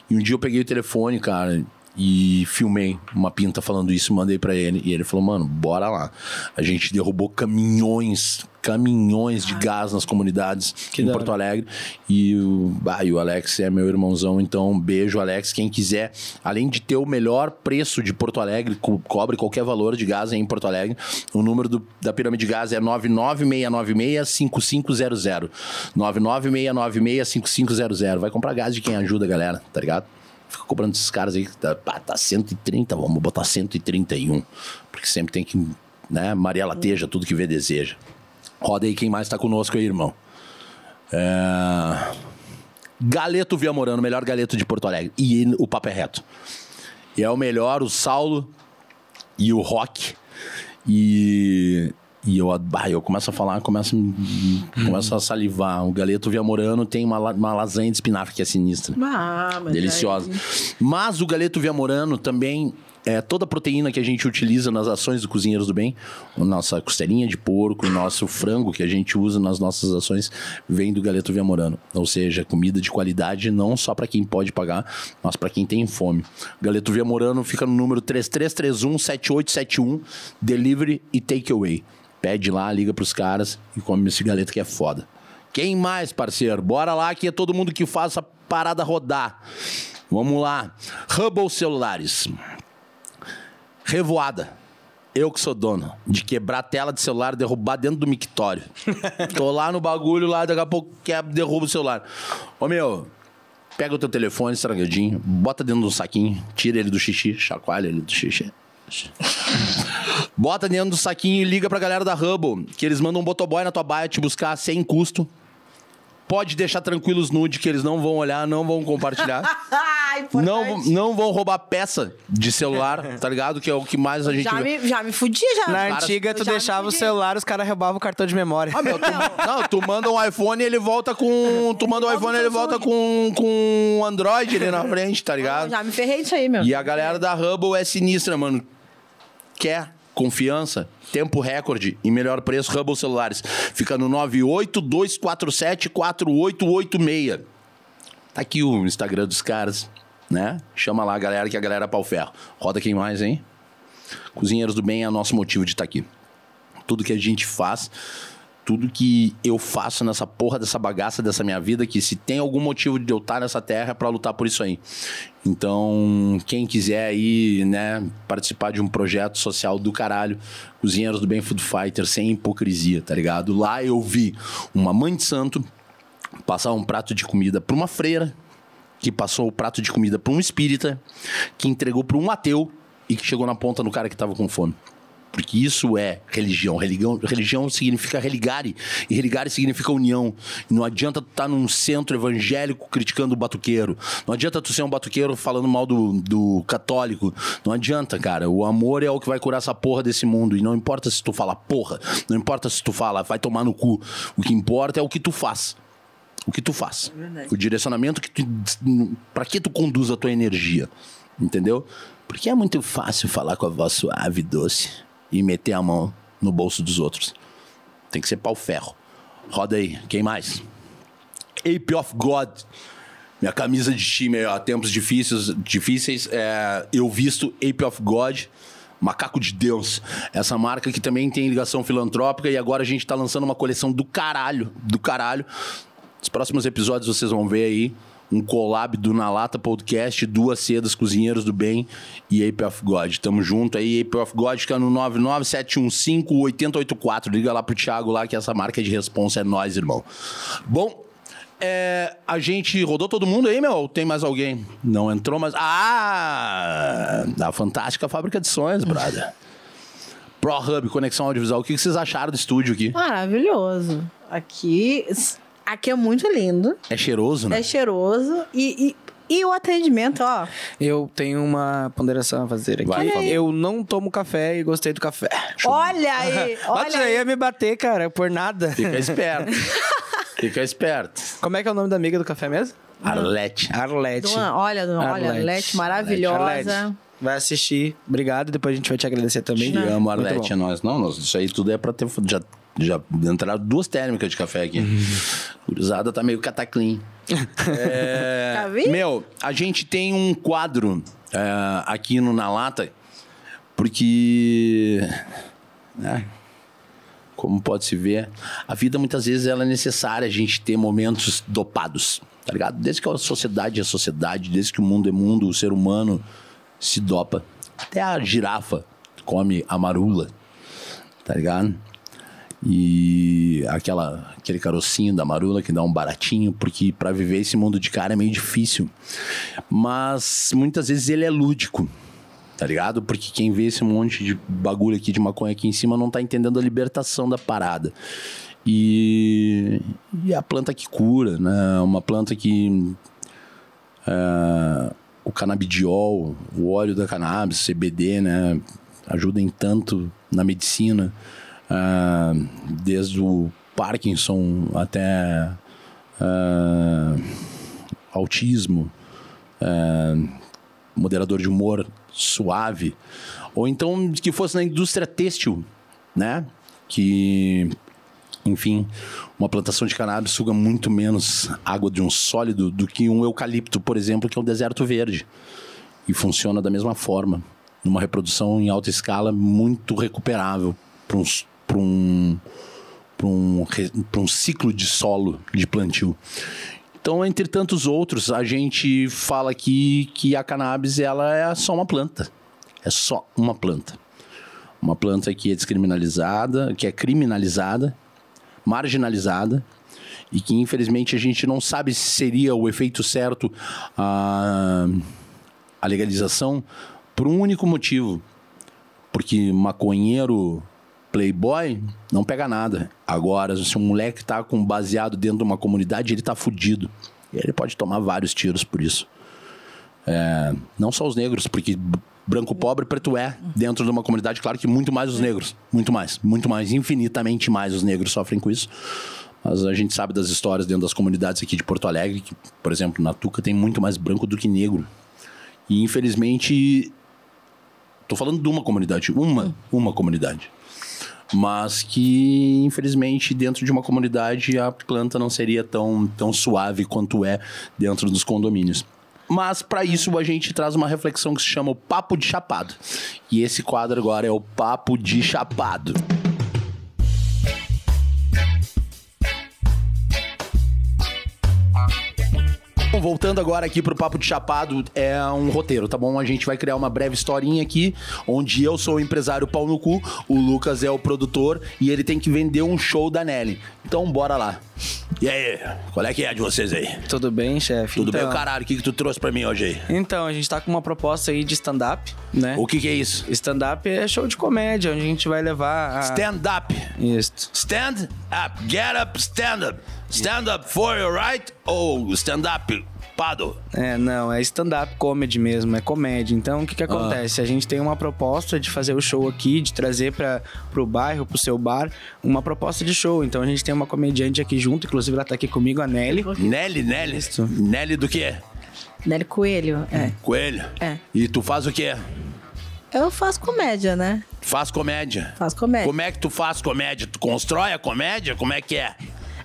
E um dia eu peguei o telefone, cara. E filmei uma pinta falando isso, mandei pra ele. E ele falou, mano, bora lá. A gente derrubou caminhões, caminhões de gás nas comunidades Que em Porto Alegre. E o, ah, e o Alex é meu irmãozão, então um beijo, Alex. Quem quiser, além de ter o melhor preço de Porto Alegre, co- cobre qualquer valor de gás em Porto Alegre. O número do- da pirâmide de gás é 99696-5500. 99696-5500. Vai comprar gás de quem ajuda, galera, tá ligado? Fica cobrando esses caras aí tá, pá, tá 130, vamos botar 131. Porque sempre tem que, né? Maria Lateja, tudo que vê deseja. Roda aí quem mais tá conosco aí, irmão. É... Galeto Viamorano, melhor galeto de Porto Alegre. E o papo é reto. E é o melhor, o Saulo e o Rock. E, e eu, bah, eu começo a falar, começo, a- começo a salivar. O Galeto Viamorano tem uma, uma lasanha de espinafre que é sinistra. Ah, mas Deliciosa. aí- Mas o galeto viamorano também é toda a proteína que a gente utiliza nas ações do Cozinheiros do Bem, nossa costelinha de porco, o nosso frango que a gente usa nas nossas ações, vem do galeto viamorano. Ou seja, comida de qualidade não só para quem pode pagar, mas para quem tem fome. O galeto viamorano fica no número 3331-7871, delivery e takeaway. Pede lá, liga pros caras e come esse galeto que é foda. Quem mais, parceiro? Bora lá que é todo mundo que faz essa parada rodar. Vamos lá. Hubble Celulares. Revoada. Eu que sou dono de quebrar a tela de celular derrubar dentro do mictório. Tô lá no bagulho, lá daqui a pouco quebra, derruba o celular. Ô meu, pega o teu telefone estragadinho, bota dentro de um saquinho, tira ele do xixi, chacoalha ele do xixi. Bota dentro do saquinho e liga pra galera da Hubble, que eles mandam um motoboy na tua baia te buscar sem custo. Pode deixar tranquilos nude, que eles não vão olhar, não vão compartilhar. Ah, importante. não, não vão roubar peça de celular, tá ligado? Que é o que mais a gente Já vê. me, já me fudia, já. Na Cara, antiga, tu já deixava o fudi. celular, os caras roubavam o cartão de memória. Ah, meu, tu, não, tu manda um iPhone e ele volta com. Tu manda um iPhone e ele volta com, com um Android ali na frente, tá Eu ligado? já me ferrei disso aí, meu. E a galera da Hubble é sinistra, mano. Quer confiança, tempo recorde e melhor preço, Hubble Celulares. Fica no 982474886. Tá aqui o Instagram dos caras, né? Chama lá a galera que a galera é pau ferro. Roda quem mais, hein? Cozinheiros do Bem é nosso motivo de estar aqui. Tudo que a gente faz, tudo que eu faço nessa porra dessa bagaça dessa minha vida, que se tem algum motivo de eu estar nessa terra é pra lutar por isso aí. Então, quem quiser aí, né, participar de um projeto social do caralho, Cozinheiros do Bem Food Fighter, sem hipocrisia, tá ligado? Lá eu vi uma mãe de santo passar um prato de comida pra uma freira, que passou o prato de comida pra um espírita, que entregou pra um ateu e que chegou na ponta do cara que tava com fome. Porque isso é religião. Religião, religião significa religare. E religare significa união. Não adianta tu estar num centro evangélico criticando o batuqueiro. Não adianta tu ser um batuqueiro falando mal do, do católico. Não adianta, cara. O amor é o que vai curar essa porra desse mundo. E não importa se tu fala porra. Não importa se tu fala vai tomar no cu. O que importa é o que tu faz. O que tu faz. O direcionamento que tu. Pra que tu conduz a tua energia. Entendeu? Porque é muito fácil falar com a voz suave e doce e meter a mão no bolso dos outros. Tem que ser pau ferro. Roda aí, quem mais? Ape of God. Minha camisa de time, ó, tempos difíceis, difíceis é, eu visto Ape of God. Macaco de Deus. Essa marca que também tem ligação filantrópica e agora a gente tá lançando uma coleção do caralho, do caralho. Nos próximos episódios vocês vão ver aí um collab do Na Lata Podcast, duas sedas, Cozinheiros do Bem e Ape of God. Tamo junto aí, Ape of God fica no 99715-8084. Liga lá pro Thiago lá que essa marca de responsa é nós, irmão. Bom, é, a gente rodou todo mundo aí, meu? Tem mais alguém? Não entrou, mas. Ah! A fantástica fábrica de sonhos, brother. ProHub, conexão audiovisual. O que vocês acharam do estúdio aqui? Maravilhoso. Aqui, aqui é muito lindo. É cheiroso, né? É cheiroso. E, e, e o atendimento, ó. Eu tenho uma ponderação a fazer aqui. Vai, eu não tomo café e gostei do café. Olha aí, Olha olha aí, ia me bater, cara, por nada. Fica esperto. Fica esperto. Como é que é o nome da amiga do café mesmo? Arlete. Arlete. Dona- olha, dona- olha, Arlete, maravilhosa. Arlete. Vai assistir. Obrigado. Depois a gente vai te agradecer também. Te amo, Arlete, é nós. Não, nós, isso aí tudo é pra ter. Já, já entraram duas térmicas de café aqui. Gurizada tá meio cataclim. É, Tá vendo? meu, a gente tem um quadro é, aqui no Na Lata, porque. né, como pode se ver, a vida muitas vezes ela é necessária a gente ter momentos dopados, tá ligado? Desde que a sociedade é sociedade, desde que o mundo é mundo, o ser humano se dopa. Até a girafa come a marula, tá ligado? E aquela, aquele carocinho da marula que dá um baratinho, porque para viver esse mundo de cara é meio difícil. Mas muitas vezes ele é lúdico, tá ligado? Porque quem vê esse monte de bagulho aqui de maconha aqui em cima não tá entendendo a libertação da parada. E, e a planta que cura, né? Uma planta que. é, o canabidiol, o óleo da cannabis, CBD, né? Ajuda em tanto na medicina, ah, desde o Parkinson até ah, autismo, ah, moderador de humor suave, ou então que fosse na indústria têxtil, né? Que, enfim, uma plantação de cannabis suga muito menos água de um sólido do que um eucalipto, por exemplo, que é um deserto verde. E funciona da mesma forma, numa reprodução em alta escala muito recuperável para um, pra um, pra um, um ciclo de solo de plantio. Então, entre tantos outros, a gente fala aqui que a cannabis ela é só uma planta. É só uma planta. Uma planta que é descriminalizada, que é criminalizada, marginalizada e que infelizmente a gente não sabe se seria o efeito certo a, a legalização por um único motivo. Porque maconheiro playboy não pega nada. Agora, se um moleque tá com baseado dentro de uma comunidade, ele tá fudido. Ele pode tomar vários tiros por isso. É, não só os negros, porque branco pobre, preto é, dentro de uma comunidade, claro que muito mais os negros. Muito mais, muito mais, infinitamente mais os negros sofrem com isso. Mas a gente sabe das histórias dentro das comunidades aqui de Porto Alegre, que, por exemplo, na Tuca tem muito mais branco do que negro. E infelizmente, tô falando de uma comunidade, uma, uma comunidade. Mas que, infelizmente, dentro de uma comunidade a planta não seria tão, tão suave quanto é dentro dos condomínios. Mas para isso a gente traz uma reflexão que se chama o Papo de Chapado. E esse quadro agora é o Papo de Chapado. Bom, Voltando agora aqui pro Papo de Chapado, é um roteiro, tá bom? A gente vai criar uma breve historinha aqui, onde eu sou o empresário pau no cu, o Lucas é o produtor e ele tem que vender um show da Nelly. Então, bora lá. E aí, qual é que é de vocês aí? Tudo bem, chefe? Tudo bem, Então- o caralho? O que, que tu trouxe pra mim hoje aí? Então, a gente tá com uma proposta aí de stand-up, né? O que, que é isso? Stand-up é show de comédia, onde a gente vai levar a... Stand up. Isso. Stand up. Get up, stand up. Stand up for your right ou stand up paddle? É, não, é stand-up comedy mesmo, é comédia. Então, o que que acontece? A gente tem uma proposta de fazer o show aqui, de trazer para pro bairro, pro seu bar, uma proposta de show. Então, a gente tem uma comediante aqui junto, inclusive ela tá aqui comigo, a Nelly. Nelly, Nelly. Isso. Nelly do quê? Nelly Coelho, é. Coelho. É. E tu faz o quê? Eu faço comédia, né? Faz comédia. Faço comédia. Como é que tu faz comédia? Tu constrói a comédia? Como é que é?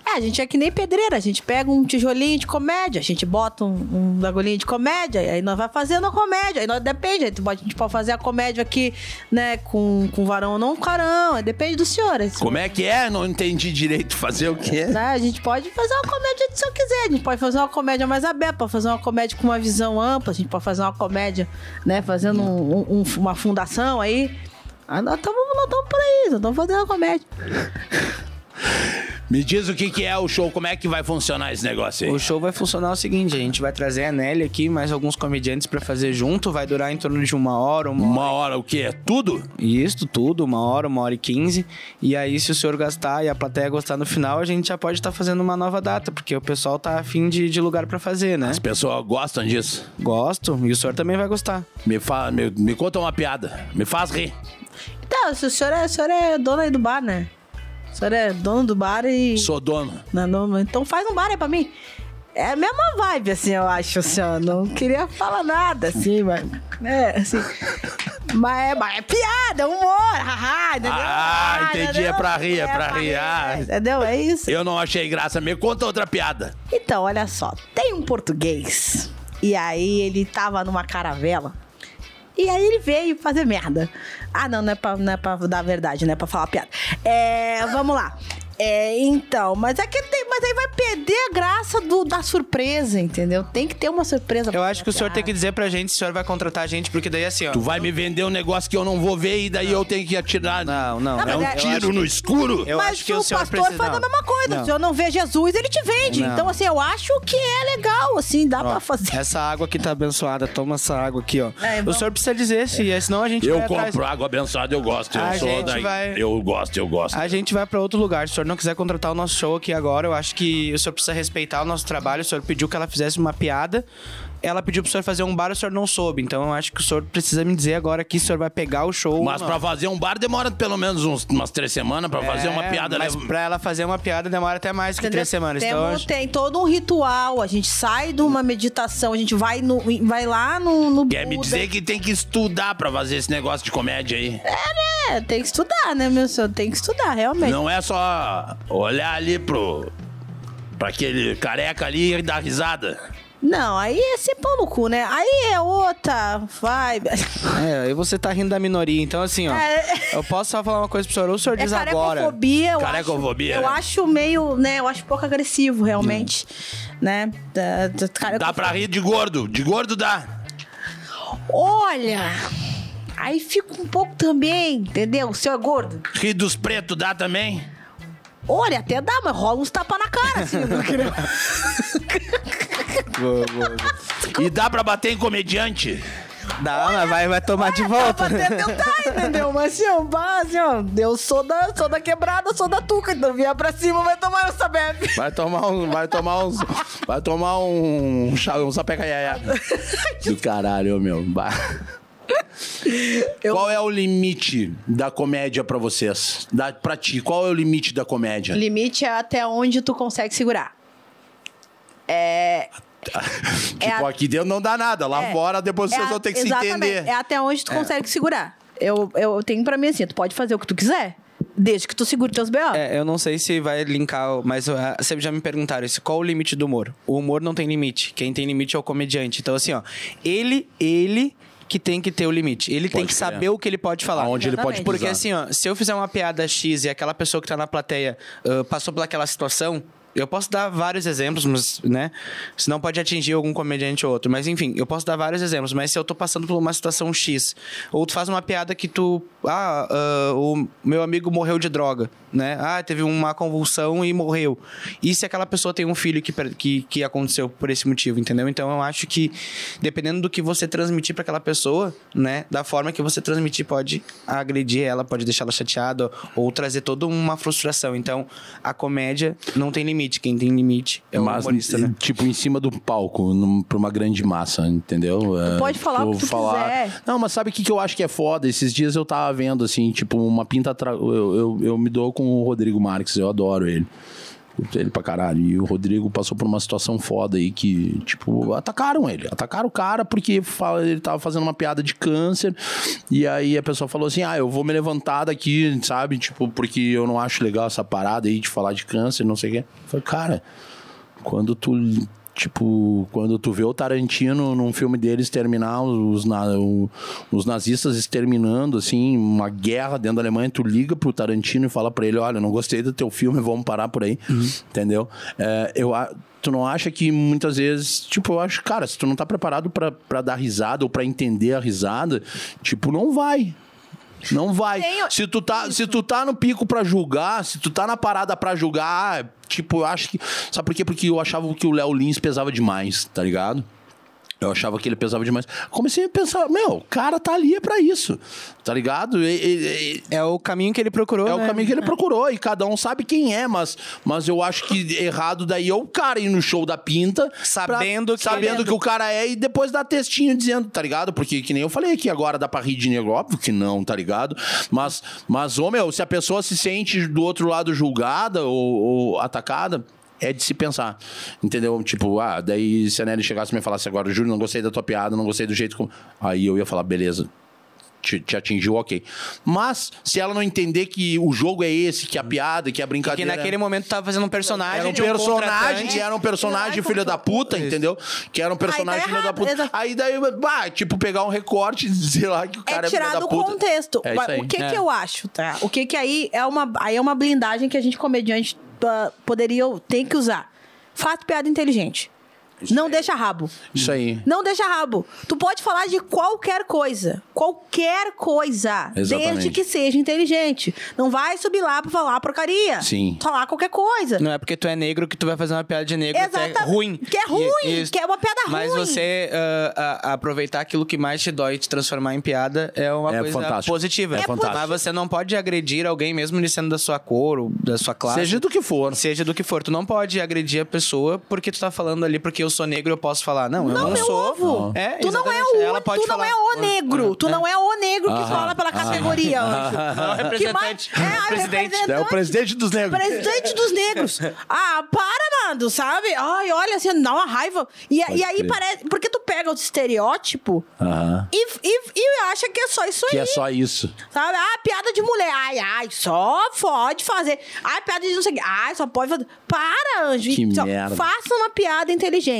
É, a gente é que nem pedreira, a gente pega um tijolinho de comédia, a gente bota um, um de comédia, e aí nós vai fazendo a comédia, aí nós depende, aí a gente pode fazer a comédia aqui, né, com, com varão ou não com carão, depende do senhor. se- Como é que é? Não entendi direito. Fazer o quê? né, A gente pode fazer uma comédia se eu quiser, a gente pode fazer uma comédia mais aberta, pode fazer uma comédia com uma visão ampla, a gente pode fazer uma comédia, né, fazendo um- um- uma fundação aí. Ah, nós estamos por aí, nós estamos fazendo uma comédia. Me diz o que, que é o show, como é que vai funcionar esse negócio aí? O show vai funcionar o seguinte: a gente vai trazer a Nelly aqui, mais alguns comediantes pra fazer junto, vai durar em torno de uma hora, uma hora. Uma hora o quê? Tudo? Isso tudo, uma hora, uma hora e quinze. E aí, se o senhor gastar e a plateia gostar no final, a gente já pode estar fazendo uma nova data, porque o pessoal tá afim de, de lugar pra fazer, né? As pessoas gostam disso. Gosto, e o senhor também vai gostar. Me, fa... me, me conta uma piada. Me faz rir. Então, se o senhor é, o senhor é dono aí do bar, né? O senhor é dono do bar e. Sou dono. Não, não, então faz um bar aí pra mim. É a mesma vibe, assim, eu acho, assim, ó. Não queria falar nada, assim, mas. É, assim. Mas é, mas é piada, é humor, haha, entendeu? Ah, entendi, entendeu? é pra rir, é pra rir, ah. Entendeu? É isso. Eu não achei graça. Me conta outra piada. Então, olha só. Tem um português. E aí ele tava numa caravela. E aí ele veio fazer merda. Ah, não, não é pra, não é pra dar verdade, não é pra falar piada. É, vamos lá. É, então, mas é que tem, mas aí vai perder a graça do, da surpresa, entendeu? Tem que ter uma surpresa. Eu acho que o senhor tem que dizer pra gente se o senhor vai contratar a gente, porque daí assim, ó. Tu vai me vender um negócio que eu não vou ver e daí eu tenho que atirar. Não, não. Não, É um é- tiro no escuro. Eu mas acho que o, o senhor pastor precisa- faz a não. mesma coisa. Não. Se o senhor não vê Jesus, ele te vende. Não. Então, assim, eu acho que é legal, assim, dá pra fazer. Essa água aqui tá abençoada, toma essa água aqui, ó. É, o senhor precisa dizer se, senão a gente Eu vai atrás. compro água abençoada, eu gosto. Eu A sou gente daí. vai- Eu gosto, eu gosto. A gente vai pra outro lugar. Se o senhor não quiser contratar o nosso show aqui agora, eu acho que o senhor precisa respeitar o nosso trabalho. O senhor pediu que ela fizesse uma piada. Ela pediu pro senhor fazer um bar, o senhor não soube. Então eu acho que o senhor precisa me dizer agora aqui se o senhor vai pegar o show. Mas não. fazer um bar demora pelo menos uns- umas três semanas. Pra fazer uma É, piada Mas leva- pra ela fazer uma piada demora até mais que Entendeu? três semanas. Então, eu Temos- acho- tem todo um ritual. A gente sai de uma meditação, a gente vai, no, vai lá no, no Quer me Buda. dizer que tem que estudar pra fazer esse negócio de comédia aí. É, tem que estudar, né, meu senhor? Tem que estudar, realmente. Não é só olhar ali pro. pra aquele careca ali e dar risada. Não, aí é ser pão no cu, né? Aí é outra vibe. É, aí você tá rindo da minoria. Então, assim, ó. É. Eu posso só falar uma coisa pro senhor. Ou o senhor É diz agora. carecofobia, eu Carecofobia, acho. Eu né? acho meio, né? Eu acho pouco agressivo, realmente. Né? Da, da, Dá pra rir de gordo. De gordo dá. Olha! Aí fica um pouco também, entendeu? O senhor é gordo. Rir dos pretos dá também. Olha, até dá, mas rola uns tapas na cara, assim. eu não queria-. E dá pra bater em comediante. Dá, mas vai, vai tomar de volta. pra tentar, entendeu? Mas assim, ó, assim, ó, eu sou da, sou da quebrada, sou da tuca, então vier pra cima vai tomar essa bebe. Vai tomar um. Vai tomar uns. Vai tomar um. chá- Um sapecaiaia. Do caralho, meu. Bah. Qual é o limite da comédia pra vocês? Da, pra ti, qual é o limite da O comédia? limite é até onde tu consegue segurar. É. tipo, a- aqui dentro não dá nada. Lá é- fora, depois é vocês a- vão ter que se exatamente, entender. É até onde tu consegue segurar. Eu, eu tenho pra mim assim, tu pode fazer o que tu quiser, desde que tu segure teus B.O. É, eu não sei se vai linkar, mas ah, sempre já me perguntaram isso. Qual o limite do humor? O humor não tem limite. Quem tem limite é o comediante. Então, assim, ó, ele, ele que tem que ter o limite. Ele tem Pode que crer. saber o que ele pode falar. Aonde ele pode Exatamente. Porque pisar. assim, ó, se eu fizer uma piada X e aquela pessoa que tá na plateia ah, passou por aquela situação, Eu posso dar vários exemplos, mas, né? Senão pode atingir algum comediante ou outro. Mas enfim, eu posso dar vários exemplos. Mas se eu tô passando por uma situação X, ou tu faz uma piada que tu. Ah, ah, o meu amigo morreu de droga, né? Ah, teve uma convulsão e morreu. E se aquela pessoa tem um filho que, que, que aconteceu por esse motivo, entendeu? Então eu acho que, dependendo do que você transmitir para aquela pessoa, né? Da forma que você transmitir, pode agredir ela, pode deixar ela chateada ou trazer toda uma frustração. Então, a comédia não tem limite. Quem tem limite é o Mas, humorista, né? tipo, em cima do palco, pra uma grande massa, entendeu? É, pode falar o que tu quiser. Não, mas sabe o que, que eu acho que é foda? Esses dias eu tava vendo, assim, tipo, uma pinta... Atra... Eu, eu, eu me dou com o Rodrigo Marques, eu adoro ele. Ele pra caralho. E o Rodrigo passou por uma situação foda aí que, tipo, atacaram ele. Atacaram o cara porque ele tava fazendo uma piada de câncer. E aí a pessoa falou assim: ah, eu vou me levantar daqui, sabe? Tipo, porque eu não acho legal essa parada aí de falar de câncer, não sei o quê. Eu falei, cara, quando tu tipo quando tu vê o Tarantino num filme deles terminar os, na- o- os nazistas exterminando assim uma guerra dentro da Alemanha tu liga pro Tarantino e fala pra ele olha eu não gostei do teu filme vamos parar por aí. Entendeu? É, eu tu não acha que muitas vezes tipo eu acho cara se tu não tá preparado pra dar risada ou pra entender a risada tipo não vai não vai. Tenho- Se tu tá, se tu tá no pico pra julgar, se tu tá na parada pra julgar, tipo, eu acho que. Sabe por quê? Porque eu achava que o Léo Lins pesava demais, tá ligado? Eu achava que ele pesava demais. Comecei a pensar, meu, o cara tá ali é pra isso, tá ligado? E- e- e- É o caminho que ele procurou, é o né? caminho que ele procurou e cada um sabe quem é, mas, mas eu acho que errado daí é o cara ir no show da pinta Sabendo pra- que sabendo ele- que o cara é e depois dar textinho dizendo, tá ligado? Porque que nem eu falei aqui agora dá pra rir de negro, óbvio que não, tá ligado? Mas, mas ô meu, se a pessoa se sente do outro lado julgada ou, ou atacada, é de se pensar, entendeu? Tipo, ah, daí se a Nelly chegasse e me falasse agora, Júlio, não gostei da tua piada, não gostei do jeito como... Aí eu ia falar, beleza, te, te atingiu, ok. Mas, se ela não entender que o jogo é esse, que a piada, que a Que brincadeira... naquele momento tava fazendo um personagem. Era um um personagem, que era um personagem Ai, filho da puta, entendeu? Que era um personagem tá filho da errado, puta. exato. Aí daí, bah, tipo, pegar um recorte e dizer lá que o cara é é, filho tirar da do puta. contexto. É Mas isso aí. O que É. que eu acho, tá? O que que aí é uma, aí é uma blindagem que a gente comediante ah, poderia tem que usar. Fato piada inteligente. Não deixa rabo. Isso aí. Não deixa rabo. Tu pode falar de qualquer coisa. Qualquer coisa. Exatamente. Desde que seja inteligente. Não vai subir lá pra falar porcaria. Sim. Falar qualquer coisa. Não é porque tu é negro que tu vai fazer uma piada de negro que é ruim. Que é ruim, E- que é uma piada Mas ruim. você ah, a- aproveitar aquilo que mais te dói e te transformar em piada é uma É coisa fantástico. positiva. É fantástico. Mas você não pode agredir alguém mesmo ele sendo da sua cor ou da sua classe. Seja do que for. Seja do que for. Tu não pode agredir a pessoa porque tu tá falando ali porque eu sou negro eu posso falar. Não, eu Não, não meu sou. ovo. É, tu não é o, Ela pode tu não falar. é o negro. Tu não é o negro que Aham, fala pela categoria, anjo. Não, é Que representante. É, a presidente. É o presidente dos negros. Presidente dos negros. Ah, para, Nando, sabe? Ai, olha, assim, dá uma raiva. E, Pode e aí crer. parece. Porque tu pega o estereótipo e, e, e acha que é só isso Que aí. é só isso. Sabe? Ah, piada de mulher. Ai, ai, só pode fazer. Ai, piada de não sei o quê. Ai, só pode fazer. Para, anjo. Que merda. Faça uma piada inteligente.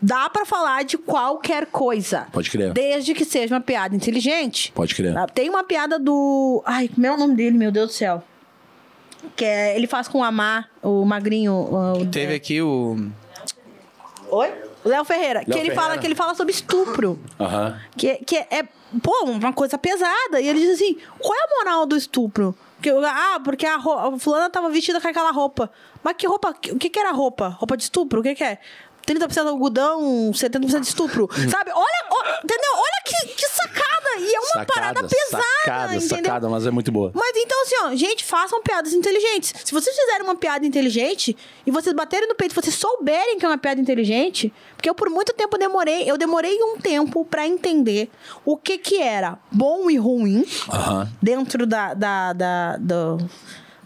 Dá pra falar de qualquer coisa. Pode crer. Desde que seja uma piada inteligente. Pode crer. Ah, Tem uma piada do. Ai, como é o nome dele, meu Deus do céu? Que é, ele faz com o Amar, o magrinho. o- Teve aqui o. Oi? O Léo Ferreira. que ele Ferreira. fala que ele fala sobre estupro. Aham. Que, que é, pô, uma coisa pesada. E ele diz assim: qual é a moral do estupro? Que, ah, porque a, a fulana tava vestida com aquela roupa. Mas que roupa? O que, que era roupa? Roupa de estupro? O que, que é? 30% algodão, 70% de estupro. Sabe? Olha, entendeu? Olha que, que sacada. E é uma parada pesada. Sacada, entendeu? sacada, mas é muito boa. Mas então, assim, ó, gente, façam piadas inteligentes. Se vocês fizerem uma piada inteligente e vocês baterem no peito, vocês souberem que é uma piada inteligente, porque eu por muito tempo demorei, eu demorei um tempo pra entender o que que era bom e ruim dentro da, da, da, do-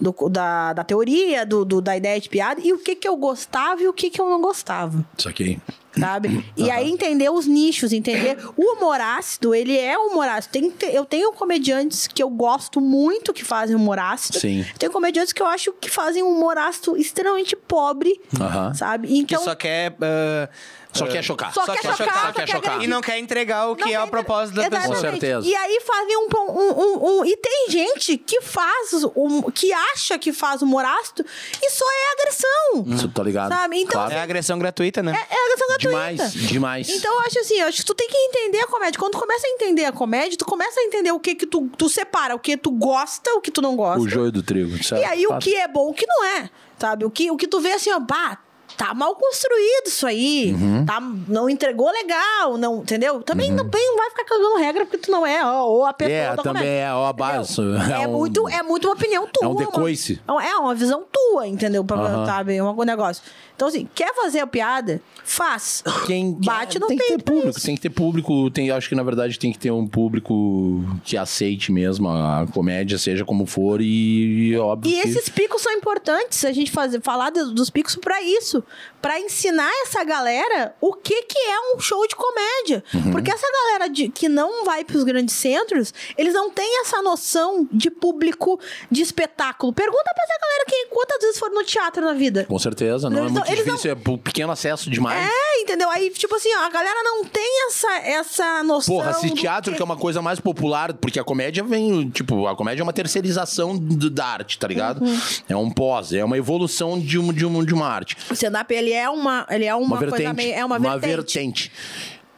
do- da, da teoria, do, do- da ideia de piada, e o que que eu gostava e o que que eu não gostava. Isso aqui. sabe? E aí entender os nichos, entender o humor ácido, ele é humor ácido. Tem, que eu tenho comediantes que eu gosto muito que fazem humor ácido. Sim. Tem comediantes que eu acho que fazem um humor ácido extremamente pobre, Aham. sabe? Que Então, só quer. ah, Só quer chocar. Só Só quer quer chocar, chocar, só quer chocar. agredir. e não quer entregar o que Não é o propósito da Exatamente. pessoa. Com certeza. E aí fazem um, um, um, um- E tem gente que faz, um, que acha que faz humor ácido e só é agressão. Isso, tá ligado? Sabe? Então, Claro. É agressão gratuita, né? É, é agressão gratuita. Demais, demais. Então, eu acho assim, eu acho que tu tem que entender a comédia. Quando tu começa a entender a comédia, tu começa a entender o que que tu, tu separa, o que tu gosta, o que tu não gosta. O joio do trigo. E certo? aí, o que é bom, o que não é, sabe? O que, o que tu vê assim, ó, pá, tá mal construído isso aí, Uhum. tá, não entregou legal, não, entendeu? Também, também não vai ficar cagando regra porque tu não é, ó, ou a pessoa É, da também comédia. é, ó, a base. É, É um- muito, é muito uma opinião tua. é um decoice. É uma, é uma visão tua, entendeu? Pra, Aham. Sabe? É um negócio. Então, assim, quer fazer a piada? Faz. Quem Bate no tem que ter peito pra público, tem que ter público, tem, acho que na verdade tem que ter um público que aceite mesmo a comédia, seja como for e, e óbvio E que esses picos são importantes, a gente fazer, falar do- dos picos pra isso. Pra ensinar essa galera o que, que é um show de comédia. Uhum. Porque essa galera de- que não vai pros grandes centros, eles não têm essa noção de público de espetáculo. Pergunta pra essa galera que quantas vezes foram no teatro na vida. com certeza, não Eles é não- eles não- difícil, é por pequeno acesso demais. É, entendeu? Aí, tipo assim, ó, a galera não tem essa, essa noção. Porra, do teatro, que é uma coisa mais popular, porque a comédia vem, tipo, a comédia é uma terceirização do- da arte, tá ligado? Uhum. É um pós, é uma evolução de, um, de, um, de uma arte. O stand-up, ele é uma, ele é uma, Uma, coisa vertente. meio... É uma, vertente. vertente.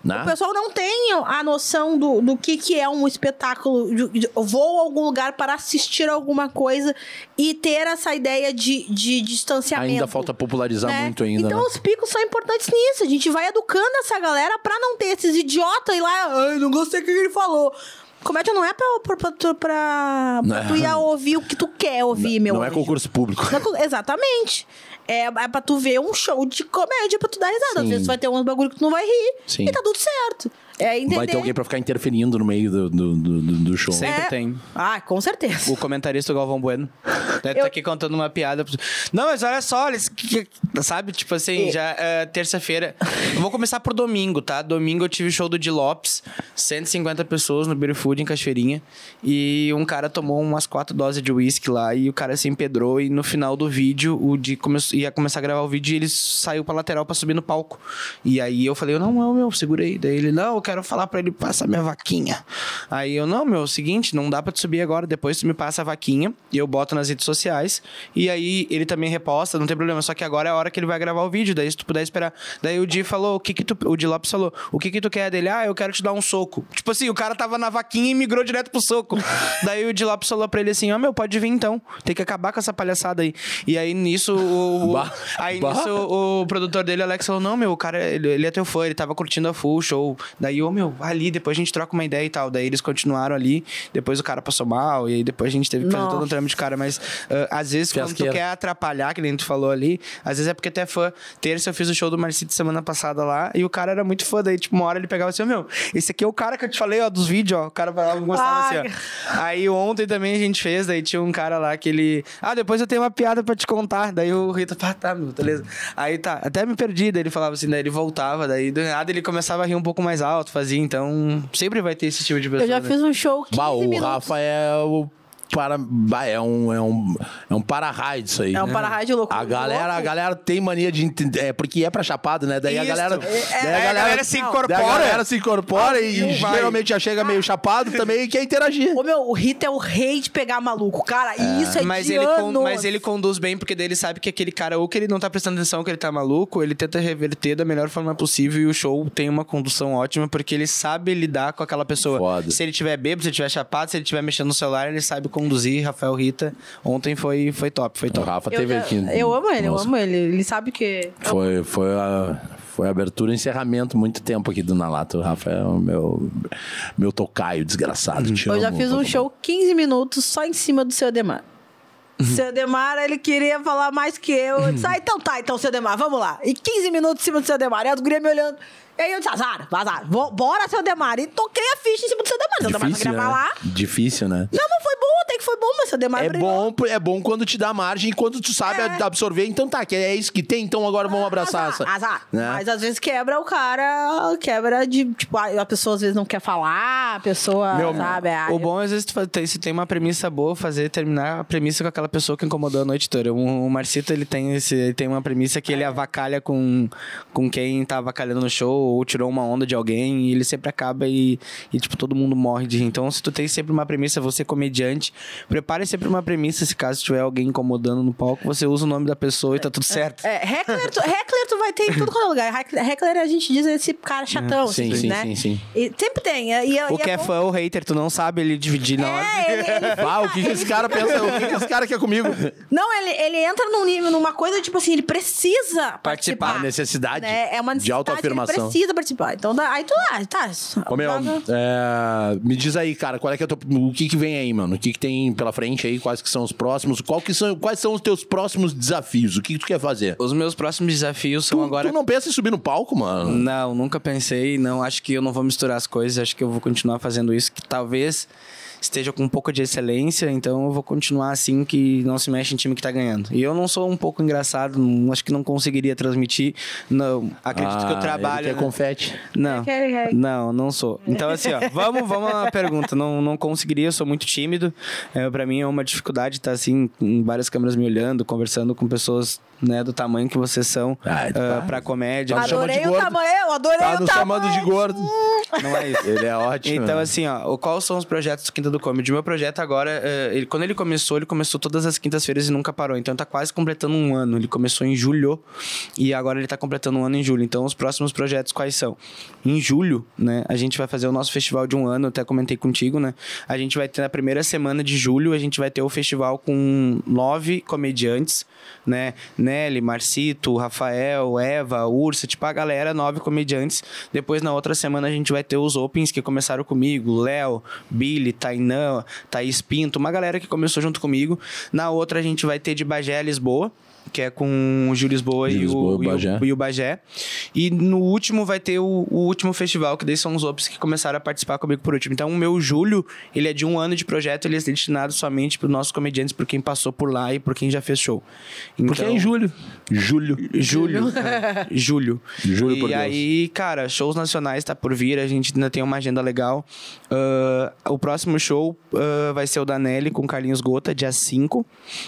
Né? O pessoal não tem a noção do, do que, que é um espetáculo. de- de- vou a algum lugar para assistir alguma coisa e ter essa ideia de, de distanciamento. Ainda falta popularizar né? muito ainda, Então né? os picos são importantes nisso. A gente vai educando essa galera pra não ter esses idiotas e lá, ai, não gostei do que ele falou. Comédia não é pra, pra, pra, tu- pra, Não pra é. tu ir a ouvir o que tu quer ouvir, meu Não é anjo. concurso público. Não é Exatamente. É, é pra tu ver um show de comédia pra tu dar risada. Às Sim. vezes tu vai ter uns bagulho que tu não vai rir. Sim. E tá tudo certo. É entender. Vai ter alguém pra ficar interferindo no meio do, do, do, do- show. Sempre É. tem. Ah, com certeza. O comentarista Galvão Bueno. Deve Eu- tá aqui contando uma piada. Não, mas olha só, eles, sabe? Tipo assim, E- já é, terça-feira. Eu vou começar por domingo, tá? Domingo eu tive show do Di Lopes, 150 pessoas no Beer Food em Cachoeirinha. E um cara tomou umas quatro doses de uísque lá e o cara se empedrou. E no final do vídeo, o Di come... ia começar a gravar o vídeo e ele saiu pra lateral pra subir no palco. E aí eu falei, não, não, meu, segura aí. Daí ele, não, eu quero falar pra ele passar minha vaquinha. Aí eu, não, meu, é o seguinte, não dá pra tu subir agora. Depois tu me passa a vaquinha e eu boto nas redes sociais. E aí ele também reposta, não tem problema. Só que agora é a hora que ele vai gravar o vídeo. Daí se tu puder esperar. Daí o Di falou, o que que tu... O Di Lopes falou, o que que tu quer dele? Ah, eu quero te dar um soco. Tipo assim, o cara tava na vaquinha e migrou direto pro soco. Daí o Di Lopes falou pra ele assim, ó, meu, pode vir então. Tem que acabar com essa palhaçada aí. E aí nisso o... o- Bah, aí bah. nisso o, o produtor dele, Alex, falou, não, meu, o cara, ele, ele é teu fã, ele tava curtindo a full show. Daí, ô, meu, vai ali, depois a gente troca uma ideia e tal. Daí eles continuaram ali, depois o cara passou mal, e aí depois a gente teve que fazer Nossa. todo um trâmite de cara. Mas ah, às vezes, quando tu Fiasqueira. quer atrapalhar, que nem tu falou ali, às vezes é porque tu é fã. Terça eu fiz o show do Marcito semana passada lá, e o cara era muito fã. Daí, tipo, uma hora ele pegava assim, ô, meu, esse aqui é o cara que eu te falei, ó, dos vídeos, ó. O cara falava, gostava Ai. assim, ó. Aí ontem também a gente fez, daí tinha um cara lá que ele. Ah, depois eu tenho uma piada pra te contar. Daí o Rita, ah, tá, meu, beleza. Aí tá, até me perdi, daí ele falava assim, daí ele voltava, daí do nada ele começava a rir um pouco mais alto, fazia, então sempre vai ter esse tipo de pessoa. Eu já né? fiz um show 15 Bah, o minutos. Rafa é o para é um é um é um para-raio disso aí. É um para-raio de loucura. A galera, a Louco. galera tem mania de entender, é porque é pra chapado, né? Daí a Isso. galera, É, daí é, a galera se daí incorpora. a galera se incorpora e não vai. geralmente já chega meio chapado também e quer interagir. Ô, meu, o Rita é o rei de pegar maluco. Cara, e isso é mas de ele, con- anos. mas ele conduz bem, porque daí ele sabe que aquele cara, ou que ele não tá prestando atenção, que ele tá maluco, ele tenta reverter da melhor forma possível e o show tem uma condução ótima, porque ele sabe lidar com aquela pessoa. Foda. Se ele tiver bêbado, se ele tiver chapado, se ele tiver mexendo no celular, ele sabe conduzir. Rafael Rita, ontem foi, foi top, foi O top. Rafa eu, teve já- aqui. eu amo ele, eu Nossa, amo ele. Ele sabe que. Foi, foi a foi a abertura e encerramento muito tempo aqui do Nalato. O Rafa é o meu, meu tocaio desgraçado. Te Eu já fiz um show 15 minutos só em cima do seu Demar. Uhum. Seu Demar, ele queria falar mais que eu. Eu disse, ah, então tá, então, seu Demar, vamos lá. E 15 minutos em cima do seu Demar. E a guria me olhando. E aí eu disse, azar, azar. Vou- Bora, seu Demar. E toquei a ficha em cima do seu Demar. Seu Demar queria falar. né? Difícil, né? Não, mas foi bom, até que foi bom, mas seu Demar É brilhou. bom, é bom quando te dá margem e quando tu sabe É. absorver. Então tá, que é isso que tem, então agora vamos abraçar azar, essa. Azar. né? Mas às vezes quebra o cara, quebra de. Tipo, a pessoa às vezes não quer falar, a pessoa, Meu, sabe? ah, o bom é, às vezes tu tem- se tem uma premissa boa, fazer terminar a premissa com aquela pessoa que incomodou a noite toda. O, o Marcito, ele tem, esse, ele tem uma premissa que ele avacalha com, com quem tá avacalhando no show ou tirou uma onda de alguém e ele sempre acaba e, e, tipo, todo mundo morre de rir. Então, se tu tem sempre uma premissa, você é comediante, prepare sempre uma premissa, se caso tiver alguém incomodando no palco, você usa o nome da pessoa e tá tudo certo. É, heckler, tu, heckler tu vai ter em tudo quanto é lugar. Heck- Heckler a gente diz esse cara chatão, Sim, assim, sim, né? sim, sim. E sempre tem. E, e, O e que é bom- fã ou hater, tu não sabe ele dividir na hora. É, ele, ele Ah, o que, que esse cara pensa? O que, que esse cara quer comigo? Não, ele, ele entra num nível, numa coisa, tipo assim, ele precisa participar. A necessidade né? É uma de necessidade, autoafirmação. Precisa participar. Então, dá- aí tu lá, tá. Ô, meu, é, me diz aí, cara, qual é que é o, teu- o que que vem aí, mano? O que que tem pela frente aí? Quais que são os próximos? Qual que são, quais são os teus próximos desafios? O que que tu quer fazer? Os meus próximos desafios são Tu, agora. tu não pensa em subir no palco, mano? Não, nunca pensei. Não, acho que eu não vou misturar as coisas. Acho que eu vou continuar fazendo isso, que talvez esteja com um pouco de excelência. Então eu vou continuar assim, que não se mexe em time que tá ganhando. E eu não sou um pouco engraçado, não- acho que não conseguiria transmitir. Não, acredito que eu Ah, trabalho. Ele quer né? confete. Não, não, não sou. Então, assim, ó, vamos, vamos à pergunta. Não, não conseguiria, eu sou muito tímido. É, para mim é uma dificuldade estar assim, em várias câmeras me olhando, conversando com pessoas né, do tamanho que vocês são Ah, ah, tá. pra comédia. Tá Adorei de o gordo. tamanho, eu adorei Tá o nos tamanho. chamando de gordo. Não é isso. Ele é ótimo. Então, assim, ó, o- quais são os projetos do Quinta do Comedy? O meu projeto agora, eh, ele- quando ele começou, ele começou todas as quintas-feiras e nunca parou. Então, tá quase completando um ano. Ele começou em julho e agora ele tá completando um ano em julho. Então, os próximos projetos quais são? Em julho, né, a gente vai fazer o nosso festival de um ano, até comentei contigo, né? A gente vai ter na primeira semana de julho, a gente vai ter o festival com nove comediantes, né? Nelly, Marcito, Rafael, Eva, Ursa, tipo a galera, nove comediantes. Depois, na outra semana, a gente vai ter os Opens que começaram comigo: Léo, Billy, Tainã, Thaís Pinto, uma galera que começou junto comigo. Na outra, a gente vai ter de Bagé a Lisboa. Que é com o Gil Lisboa, Gil e, Lisboa, o, e, Bagé. o, e o Bagé. E no último vai ter o, o último festival, que daí são os Ops que começaram a participar comigo por último. Então, o meu julho, ele é de um ano de projeto, ele é destinado somente para os nossos comediantes, por quem passou por lá e por quem já fez show. Porque é Então- em julho. Julho. Julho. é, julho. Juro e por Deus. aí, cara, shows nacionais tá por vir, a gente ainda tem uma agenda legal. Ah, o próximo show ah, vai ser o da Nelly com Carlinhos Gota, dia 5.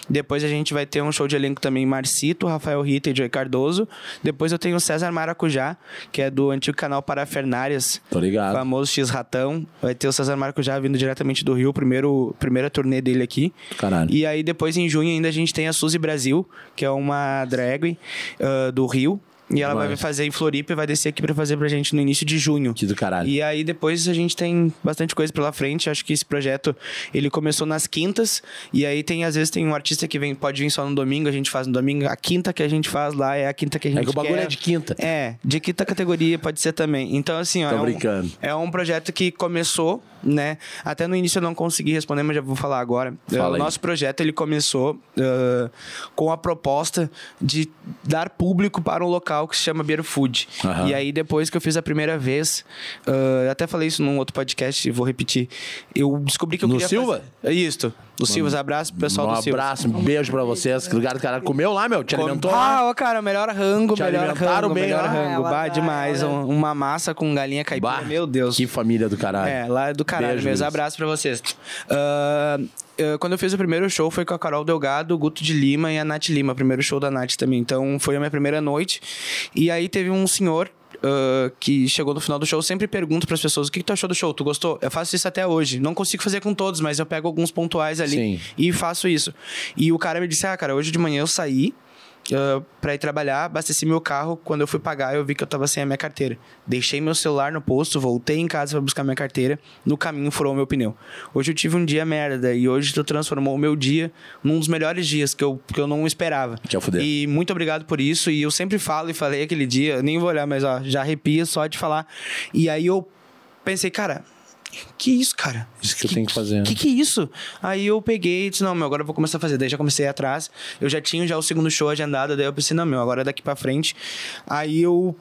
Depois a gente vai ter um show de elenco também Marcito, Rafael Rita e Joey Cardoso. Depois eu tenho o César Maracujá, que é do antigo canal Parafernárias. Tô ligado. Famoso X Ratão. Vai ter o César Maracujá vindo diretamente do Rio, primeiro, primeira turnê dele aqui. Caralho. E aí, depois, em junho, ainda a gente tem a Suzy Brasil, que é uma drag ah, do Rio. E ela vai Mas- fazer em Floripa e vai descer aqui pra fazer pra gente no início de junho. Que do caralho. E aí depois a gente tem bastante coisa pela frente. Acho que esse projeto ele começou nas quintas e aí tem às vezes tem um artista que vem pode vir só no domingo, a gente faz no domingo. A quinta que a gente faz lá é a quinta que a gente É que o bagulho quer. é de quinta. É, de quinta categoria pode ser também. Então assim, ó, Tô é um- brincando. é um projeto que começou, né? Até no início eu não consegui responder, mas já vou falar agora. Fala o aí. nosso projeto ele começou ah, com a proposta de dar público para um local que se chama Beer Food. Aham. E aí depois que eu fiz a primeira vez, eu até falei isso num outro podcast e vou repetir. Eu descobri que eu No queria Silva? fazer- Isso. Do Silva, abraço pro pessoal um do Silva. abraço, um beijo pra vocês. Que lugar do caralho. Comeu lá, meu? Te alimentou lá? Ah, ó, cara, melhor rango, Te melhor rango, bem melhor lá? rango. Ela Bah, vai, demais. ela- Um- uma massa com galinha caipira, Bah, meu Deus. Que família do caralho. É, lá é do caralho Beijo, mesmo. Luiz. Abraço pra vocês. Ah, quando eu fiz o primeiro show foi com a Carol Delgado, o Guto de Lima e a Nath Lima. Primeiro show da Nath também. Então foi a minha primeira noite. E aí teve um senhor. Ah, que chegou no final do show, eu sempre pergunto pras pessoas o que, que tu achou do show, tu gostou? Eu faço isso até hoje. Não consigo fazer com todos, mas eu pego alguns pontuais ali Sim. e faço isso. E o cara me disse: Ah, cara, hoje de manhã eu saí uh, pra ir trabalhar, abasteci meu carro. Quando eu fui pagar, eu vi que eu tava sem a minha carteira. Deixei meu celular no posto, voltei em casa pra buscar minha carteira. No caminho furou meu pneu. Hoje eu tive um dia merda e hoje tu transformou o meu dia num dos melhores dias que eu, que eu não esperava. Que é fuder. E muito obrigado por isso. E eu sempre falo e falei aquele dia, nem vou olhar, mas ó, já arrepia só de falar. E aí eu pensei, cara. Que isso, cara? Isso que eu tenho que fazer, né? Que que é isso? Aí eu peguei e disse, não, meu, agora eu vou começar a fazer. Daí já comecei atrás. Eu já tinha já o segundo show agendado, daí eu pensei, não, meu, agora é daqui pra frente. Aí eu...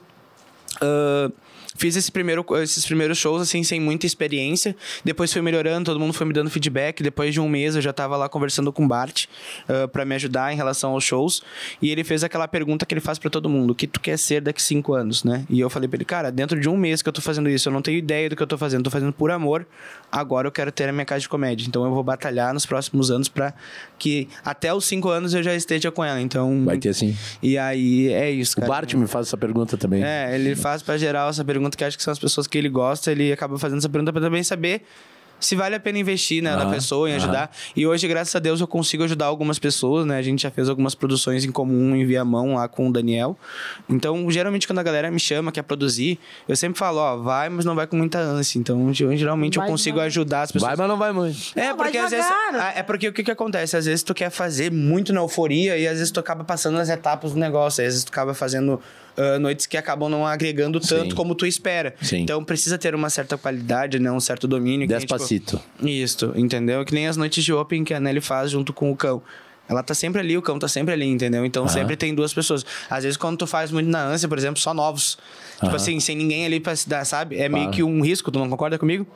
ah, Fiz esse primeiro, esses primeiros shows, assim, sem muita experiência. Depois foi melhorando, todo mundo foi me dando feedback. Depois de um mês eu já tava lá conversando com o Bart uh, para me ajudar em relação aos shows. E ele fez aquela pergunta que ele faz para todo mundo: o que tu quer ser daqui cinco anos, né? E eu falei pra ele, cara, dentro de um mês que eu tô fazendo isso, eu não tenho ideia do que eu tô fazendo, tô fazendo por amor. Agora eu quero ter a minha casa de comédia. Então eu vou batalhar nos próximos anos para que até os cinco anos eu já esteja com ela. Então. Vai ter sim. E aí é isso, O cara. Bart me faz essa pergunta também. É, ele faz pra geral essa pergunta que acho que são as pessoas que ele gosta, ele acaba fazendo essa pergunta pra também saber se vale a pena investir né, na pessoa, em ajudar. E hoje, graças a Deus, eu consigo ajudar algumas pessoas, né? A gente já fez algumas produções em comum em Viamão lá com o Daniel. Então, geralmente, quando a galera me chama, quer produzir, eu sempre falo, ó, vai, mas não vai com muita ânsia. Então, ge- geralmente, Vai eu consigo devagar. ajudar as pessoas. Vai, mas não vai muito. É, Não, vai porque às vezes. ah, É porque o que, que acontece? Às vezes tu quer fazer muito na euforia e às vezes tu acaba passando as etapas do negócio. Às vezes tu acaba fazendo ah, noites que acabam não agregando tanto Sim. como tu espera. Sim. Então precisa ter uma certa qualidade, né? Um certo domínio. tipo, Despacito. Isso, entendeu? Que nem as noites de Open que a Nelly faz junto com o cão. Ela tá sempre ali, o cão tá sempre ali, entendeu? Então sempre tem duas pessoas. Às vezes, quando tu faz muito na ânsia, por exemplo, só novos. Tipo Aham. assim, sem ninguém ali pra se dar, sabe? É meio que um risco, tu não concorda comigo?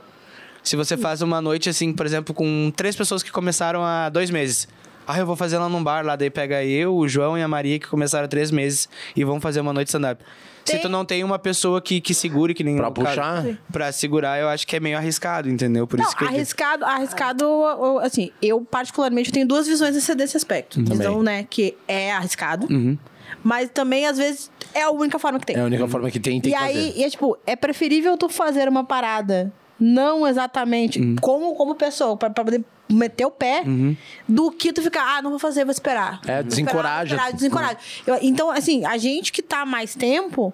Se você faz uma noite, assim, por exemplo, com três pessoas que começaram há dois meses. Ah, eu vou fazer lá num bar, lá daí pega eu, o João e a Maria que começaram há três meses e vão fazer uma noite stand-up. Se tu não tem uma pessoa que, que segure, que nem Pra o cara- puxar? Pra segurar, eu acho que é meio arriscado, entendeu? Por Não, isso que eu arriscado, arriscado, eu- assim, eu particularmente tenho duas visões desse, desse aspecto. Também. Visão, né, que é arriscado, Uhum. mas também, às vezes, é a única forma que tem. É a única forma que tem, tem e que aí, fazer. e é tipo, é preferível tu fazer uma parada não exatamente Uhum. como, como pessoa, pra, pra poder meter o pé, do que tu ficar, ah, não vou fazer, vou esperar. É, Vou desencoraja. Esperar, desencoraja. Eu- então, assim, a gente que tá há mais tempo,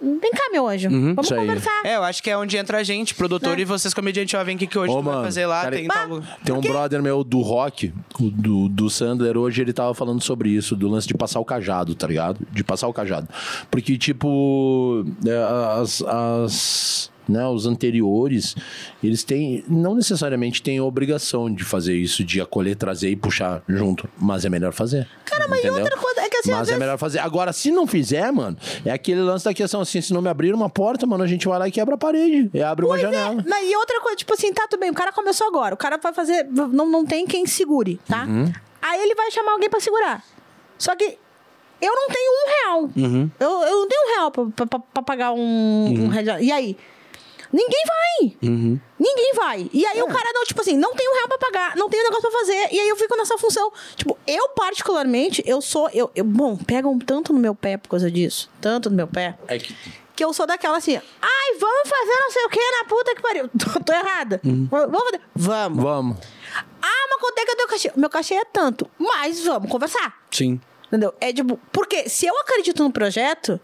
vem cá, meu anjo, vamos Uhum. Aí. conversar. É, eu acho que é onde entra a gente, produtor, Né? e vocês, comediante, ó, vem aqui que hoje Ô, tu vai mano, fazer lá, cara, tem Bah, tal... Tem um brother meu do rock, o do, do Sandler, hoje ele tava falando sobre isso, do lance de passar o cajado, tá ligado? De passar o cajado. Porque, tipo, é, as. as né, os anteriores, eles têm, não necessariamente têm a obrigação de fazer isso, de acolher, trazer e puxar junto, mas é melhor fazer. Cara, mas e outra coisa, é que assim, Mas é vezes- melhor fazer. Agora, se não fizer, mano, é aquele lance da questão assim, se não me abrir uma porta, mano, a gente vai lá e quebra a parede, e abre uma Pois é, janela. mas e outra coisa, tipo assim, tá tudo bem, o cara começou agora, o cara vai fazer, não, não tem quem segure, tá? Uhum. Aí ele vai chamar alguém pra segurar. Só que eu não tenho um real. Uhum. Eu, eu não tenho um real pra, pra, pra- pagar um, um red- E aí? Ninguém vai. Uhum. Ninguém vai. E aí o É. cara não, tipo assim, não tem um real pra pagar, não tem um negócio pra fazer. E aí eu fico nessa função. Tipo, eu particularmente, eu sou. Eu, eu- bom, pegam tanto no meu pé por causa disso. Tanto no meu pé É que que eu sou daquela assim, ai, vamos fazer não sei o que na puta que pariu. Tô, tô errada. Vamos fazer. Vamos. Vamos. Ah, mas quanto é que é o teu cachê? Meu cachê é tanto, mas vamos conversar. Sim. Entendeu? É tipo, porque se eu acredito no projeto,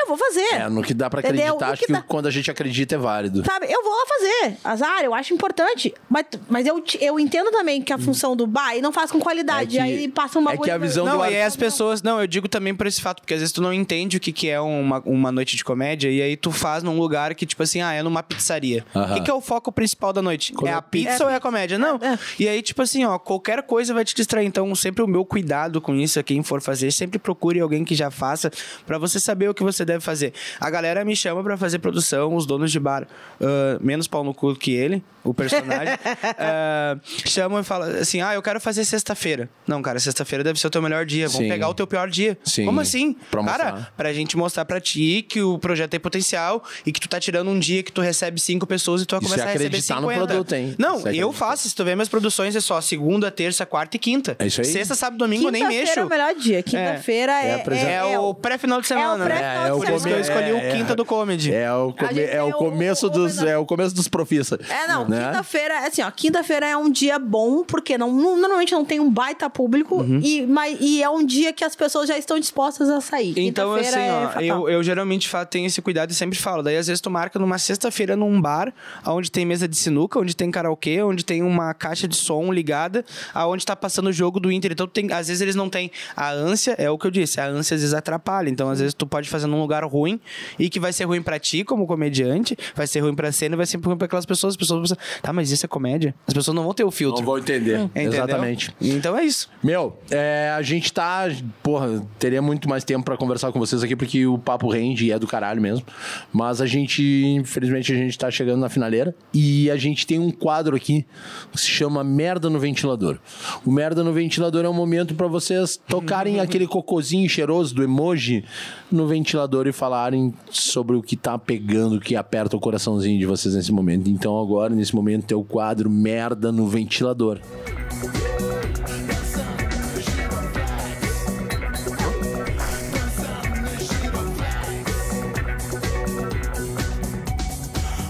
eu vou fazer. É, no que dá pra Entendeu? acreditar, acho que dá. quando a gente acredita é válido. Sabe, eu vou lá fazer. Azar, eu acho importante. Mas, mas eu, eu entendo também que a função do bar não faz com qualidade. É que- aí passa uma é que a visão Não, do e ar- as pessoas. Não, eu digo também por esse fato, porque às vezes tu não entende o que, que é uma, uma noite de comédia, e aí tu faz num lugar que, tipo assim, ah, é numa pizzaria. Aham. O que, que é o foco principal da noite? Quando é é a pizza pizza. ou é a comédia? Não. É, é. E aí, tipo assim, ó, qualquer coisa vai te distrair. Então, sempre o meu cuidado com isso, quem for fazer, sempre procure alguém que já faça, pra você saber o que você deve fazer. A galera me chama pra fazer produção, os donos de bar, ah, menos pau no cu que ele, o personagem, ah, chamam e falam assim: ah, eu quero fazer sexta-feira. Não, cara, sexta-feira deve ser o teu melhor dia. Vamos Sim. pegar o teu pior dia. Sim. Como assim? Pra cara, mostrar. pra gente mostrar pra ti que o projeto tem potencial e que tu tá tirando um dia que tu recebe cinco pessoas e tu vai começar é a receber acreditar no 50. produto, hein? Não, é eu faço. Se tu vê minhas produções, é só segunda, terça, quarta e quinta. É isso aí. Sexta, sábado, domingo eu nem Quinta-feira mexo. é o melhor dia. Quinta-feira É é, presen- É, o pré-final de semana, né? pré-final É, de o que eu come- escolhi é, o quinta do comedy. É o, come- é o o- começo o- dos o- é o começo dos profissa. É, não, né? quinta-feira, assim, ó, quinta-feira é um dia bom, porque não, normalmente não tem um baita público, Uhum. e, mas, e é um dia que as pessoas já estão dispostas a sair. Então, assim, é ó, eu, eu geralmente fa- tenho esse cuidado e sempre falo. Daí, às vezes, tu marca numa sexta-feira num bar, onde tem mesa de sinuca, onde tem karaokê, onde tem uma caixa de som ligada, aonde tá passando o jogo do Inter. Então, tem, às vezes, eles não têm a ânsia, é o que eu disse, a ânsia às vezes atrapalha. Então, às vezes, tu pode fazer num lugar lugar ruim e que vai ser ruim pra ti como comediante, vai ser ruim pra cena e vai ser ruim pra aquelas pessoas. As pessoas vão pensar, tá, mas isso é comédia? As pessoas não vão ter o filtro. Não vou entender. Entendeu? Exatamente. Então é isso. Meu, é, a gente tá. Porra, teria muito mais tempo pra conversar com vocês aqui, porque o papo rende e é do caralho mesmo. Mas a gente, infelizmente, a gente tá chegando na finaleira. E a gente tem um quadro aqui que se chama Merda no Ventilador. O Merda no Ventilador é um momento pra vocês tocarem aquele cocôzinho cheiroso do emoji no ventilador e falarem sobre o que tá pegando, o que aperta o coraçãozinho de vocês nesse momento. Então, agora, nesse momento, é o quadro Merda no Ventilador.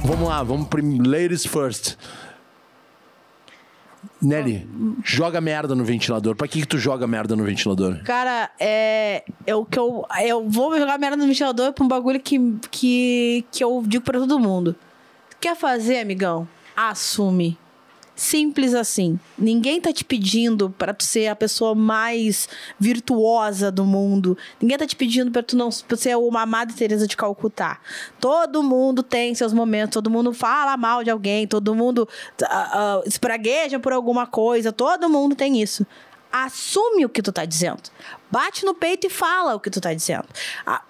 Vamos lá, vamos prim... ladies first. Nelly, joga merda no ventilador. Pra que, que tu joga merda no ventilador? Cara, é. Eu, que eu, eu vou jogar merda no ventilador pra um bagulho que, que, que eu digo pra todo mundo. Quer fazer, amigão? Assume. Simples assim. Ninguém tá te pedindo pra tu ser a pessoa mais virtuosa do mundo. Ninguém tá te pedindo pra tu não pra ser uma Madre Teresa de Calcutá. Todo mundo tem seus momentos, todo mundo fala mal de alguém, todo mundo ah, ah, espragueja por alguma coisa, todo mundo tem isso. Assume o que tu tá dizendo. Bate no peito e fala o que tu tá dizendo.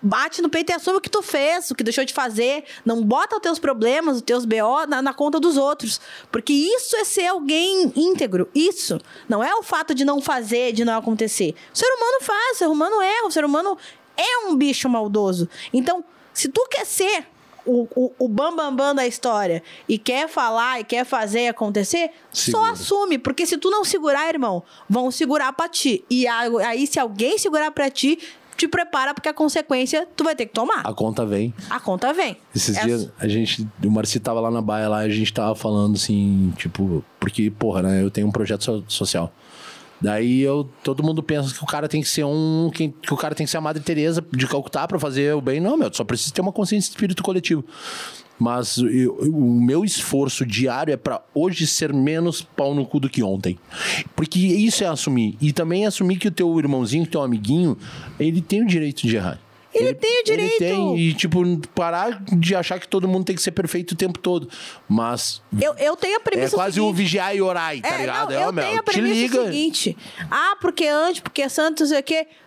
Bate no peito e assume o que tu fez, o que deixou de fazer. Não bota os teus problemas, os teus BO na, na conta dos outros. Porque isso é ser alguém íntegro. Isso. Não é o fato de não fazer, de não acontecer. O ser humano faz, o ser humano erra, o ser humano é um bicho maldoso. Então, se tu quer ser o, o, o bam, bam, bam da história e quer falar e quer fazer acontecer, Segura. só assume. Porque se tu não segurar, irmão, vão segurar pra ti. E aí, se alguém segurar pra ti, te prepara, porque a consequência tu vai ter que tomar. A conta vem. A conta vem. Esses É dias, a gente, o Marci tava lá na baia lá, a gente tava falando assim, tipo, porque, porra, né, eu tenho um projeto so- social. Daí eu, todo mundo pensa que o cara tem que ser um, que, que o cara tem que ser a Madre Teresa de Calcutá pra fazer o bem. Não, meu, só precisa ter uma consciência de espírito coletivo. Mas eu- o meu esforço diário é pra hoje ser menos pau no cu do que ontem. Porque isso é assumir. E também é assumir que o teu irmãozinho, teu amiguinho, ele tem o direito de errar. Ele tem o direito. Ele tem, e, tipo, parar de achar que todo mundo tem que ser perfeito o tempo todo. Mas Eu, eu tenho a é premissa quase o seguinte. vigiar e orai, tá É, ligado? não, é, eu ó, meu, tenho a te premissa liga. seguinte. Ah, porque antes, porque santo, não sei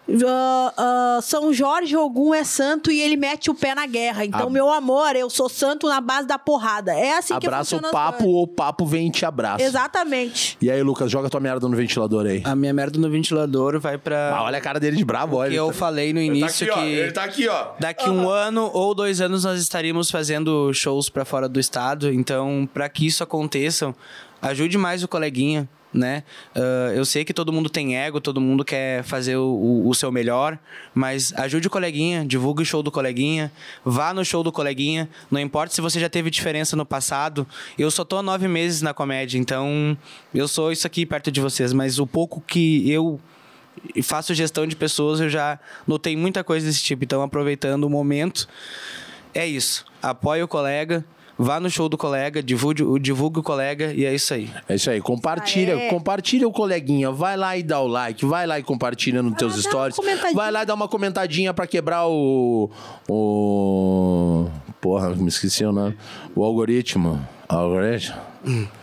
o ah, ah, São Jorge Ogum é santo e ele mete o pé na guerra. Então, Ab- meu amor, eu sou santo na base da porrada. É assim que Abraça o funciona as papo coisas. ou o papo vem e te abraça. Exatamente. E aí, Lucas, joga tua merda no ventilador aí. A minha merda no ventilador vai pra. Ah, olha a cara dele de bravo, olha. que eu tá- falei no ele tá início aqui, ó, que. Ele tá aqui, ó. Daqui um ano ou dois anos nós estaríamos fazendo shows pra fora do estado. Então, pra que isso aconteça, ajude mais o coleguinha, né? Ah, eu sei que todo mundo tem ego, todo mundo quer fazer o, o- o seu melhor, mas ajude o coleguinha, divulgue o show do coleguinha, vá no show do coleguinha. Não importa se você já teve diferença no passado. Eu só tô há nove meses na comédia, então eu sou isso aqui perto de vocês, mas o pouco que eu faço gestão de pessoas, eu já notei muita coisa desse tipo. Então, aproveitando o momento, é isso. Apoie o colega, vá no show do colega, divulgue, o- divulgue o colega e é isso aí. É isso aí, compartilha, Aê. compartilha o coleguinha, vai lá e dá o like, vai lá e compartilha nos teus dá uma stories, comentadinha. vai lá e dá uma comentadinha pra quebrar o o porra, me esqueci o nome, o algoritmo, algoritmo, algoritmo.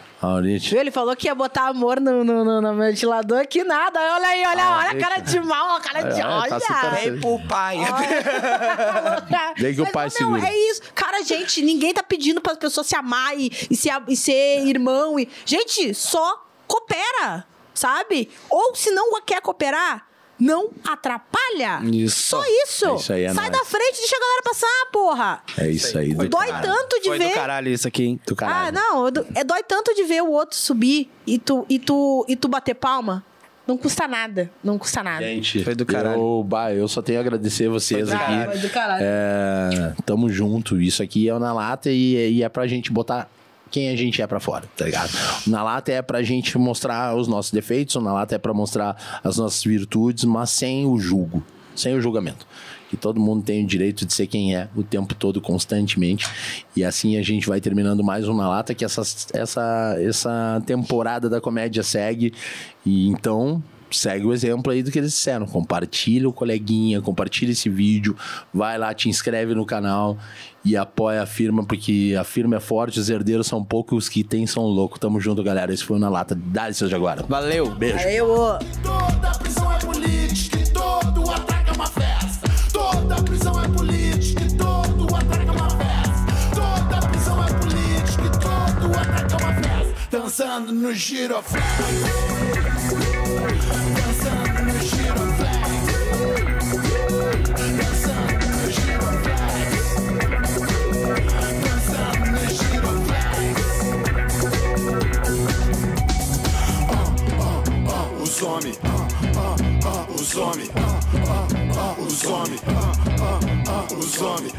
Viu? Ele falou que ia botar amor no, no, no- no ventilador, que nada. Olha aí, olha, olha a cara de mal, a cara de É, olha. tá Vem pro pai. Vem que o pai não, segura. É isso. Cara, gente, ninguém tá pedindo para as pessoas se amar e, e, se, e ser irmão. E... Gente, só coopera, sabe? Ou se não quer cooperar, não atrapalha. Isso. Só isso. É isso aí, é Sai nóis. da frente e deixa a galera passar, porra. É isso aí, do Dói caralho. tanto de Foi ver. do caralho isso aqui, hein? Do caralho. Ah, não, é dói tanto de ver o outro subir e tu, e tu, e tu bater palma. Não custa nada. Não custa nada. Gente, Foi do caralho. Eu, bah, eu só tenho a agradecer vocês Foi do aqui. caralho. Foi do caralho. É, tamo junto. Isso aqui é o na lata e, e é pra gente botar quem a gente é pra fora, tá ligado? Na lata é pra gente mostrar os nossos defeitos, na lata é pra mostrar as nossas virtudes, mas sem o julgo, sem o julgamento. Que todo mundo tem o direito de ser quem é o tempo todo, constantemente. E assim a gente vai terminando mais um na lata, que essa, essa, essa temporada da comédia segue. E então, segue o exemplo aí do que eles disseram. Compartilha o coleguinha, compartilha esse vídeo, vai lá, te inscreve no canal e apoia a firma, porque a firma é forte, os herdeiros são poucos, os que tem são loucos. Tamo junto, galera. Esse foi o Na Lata. Dá-lhe, seu Jaguara. Valeu! Beijo. Aí eu. Toda prisão é política e todo ataque é uma festa. Toda prisão é política e todo ataque é uma festa. Toda prisão é política e todo ataque é uma festa. Dançando no giroflex. Os homens, os homens, os homens, os homens,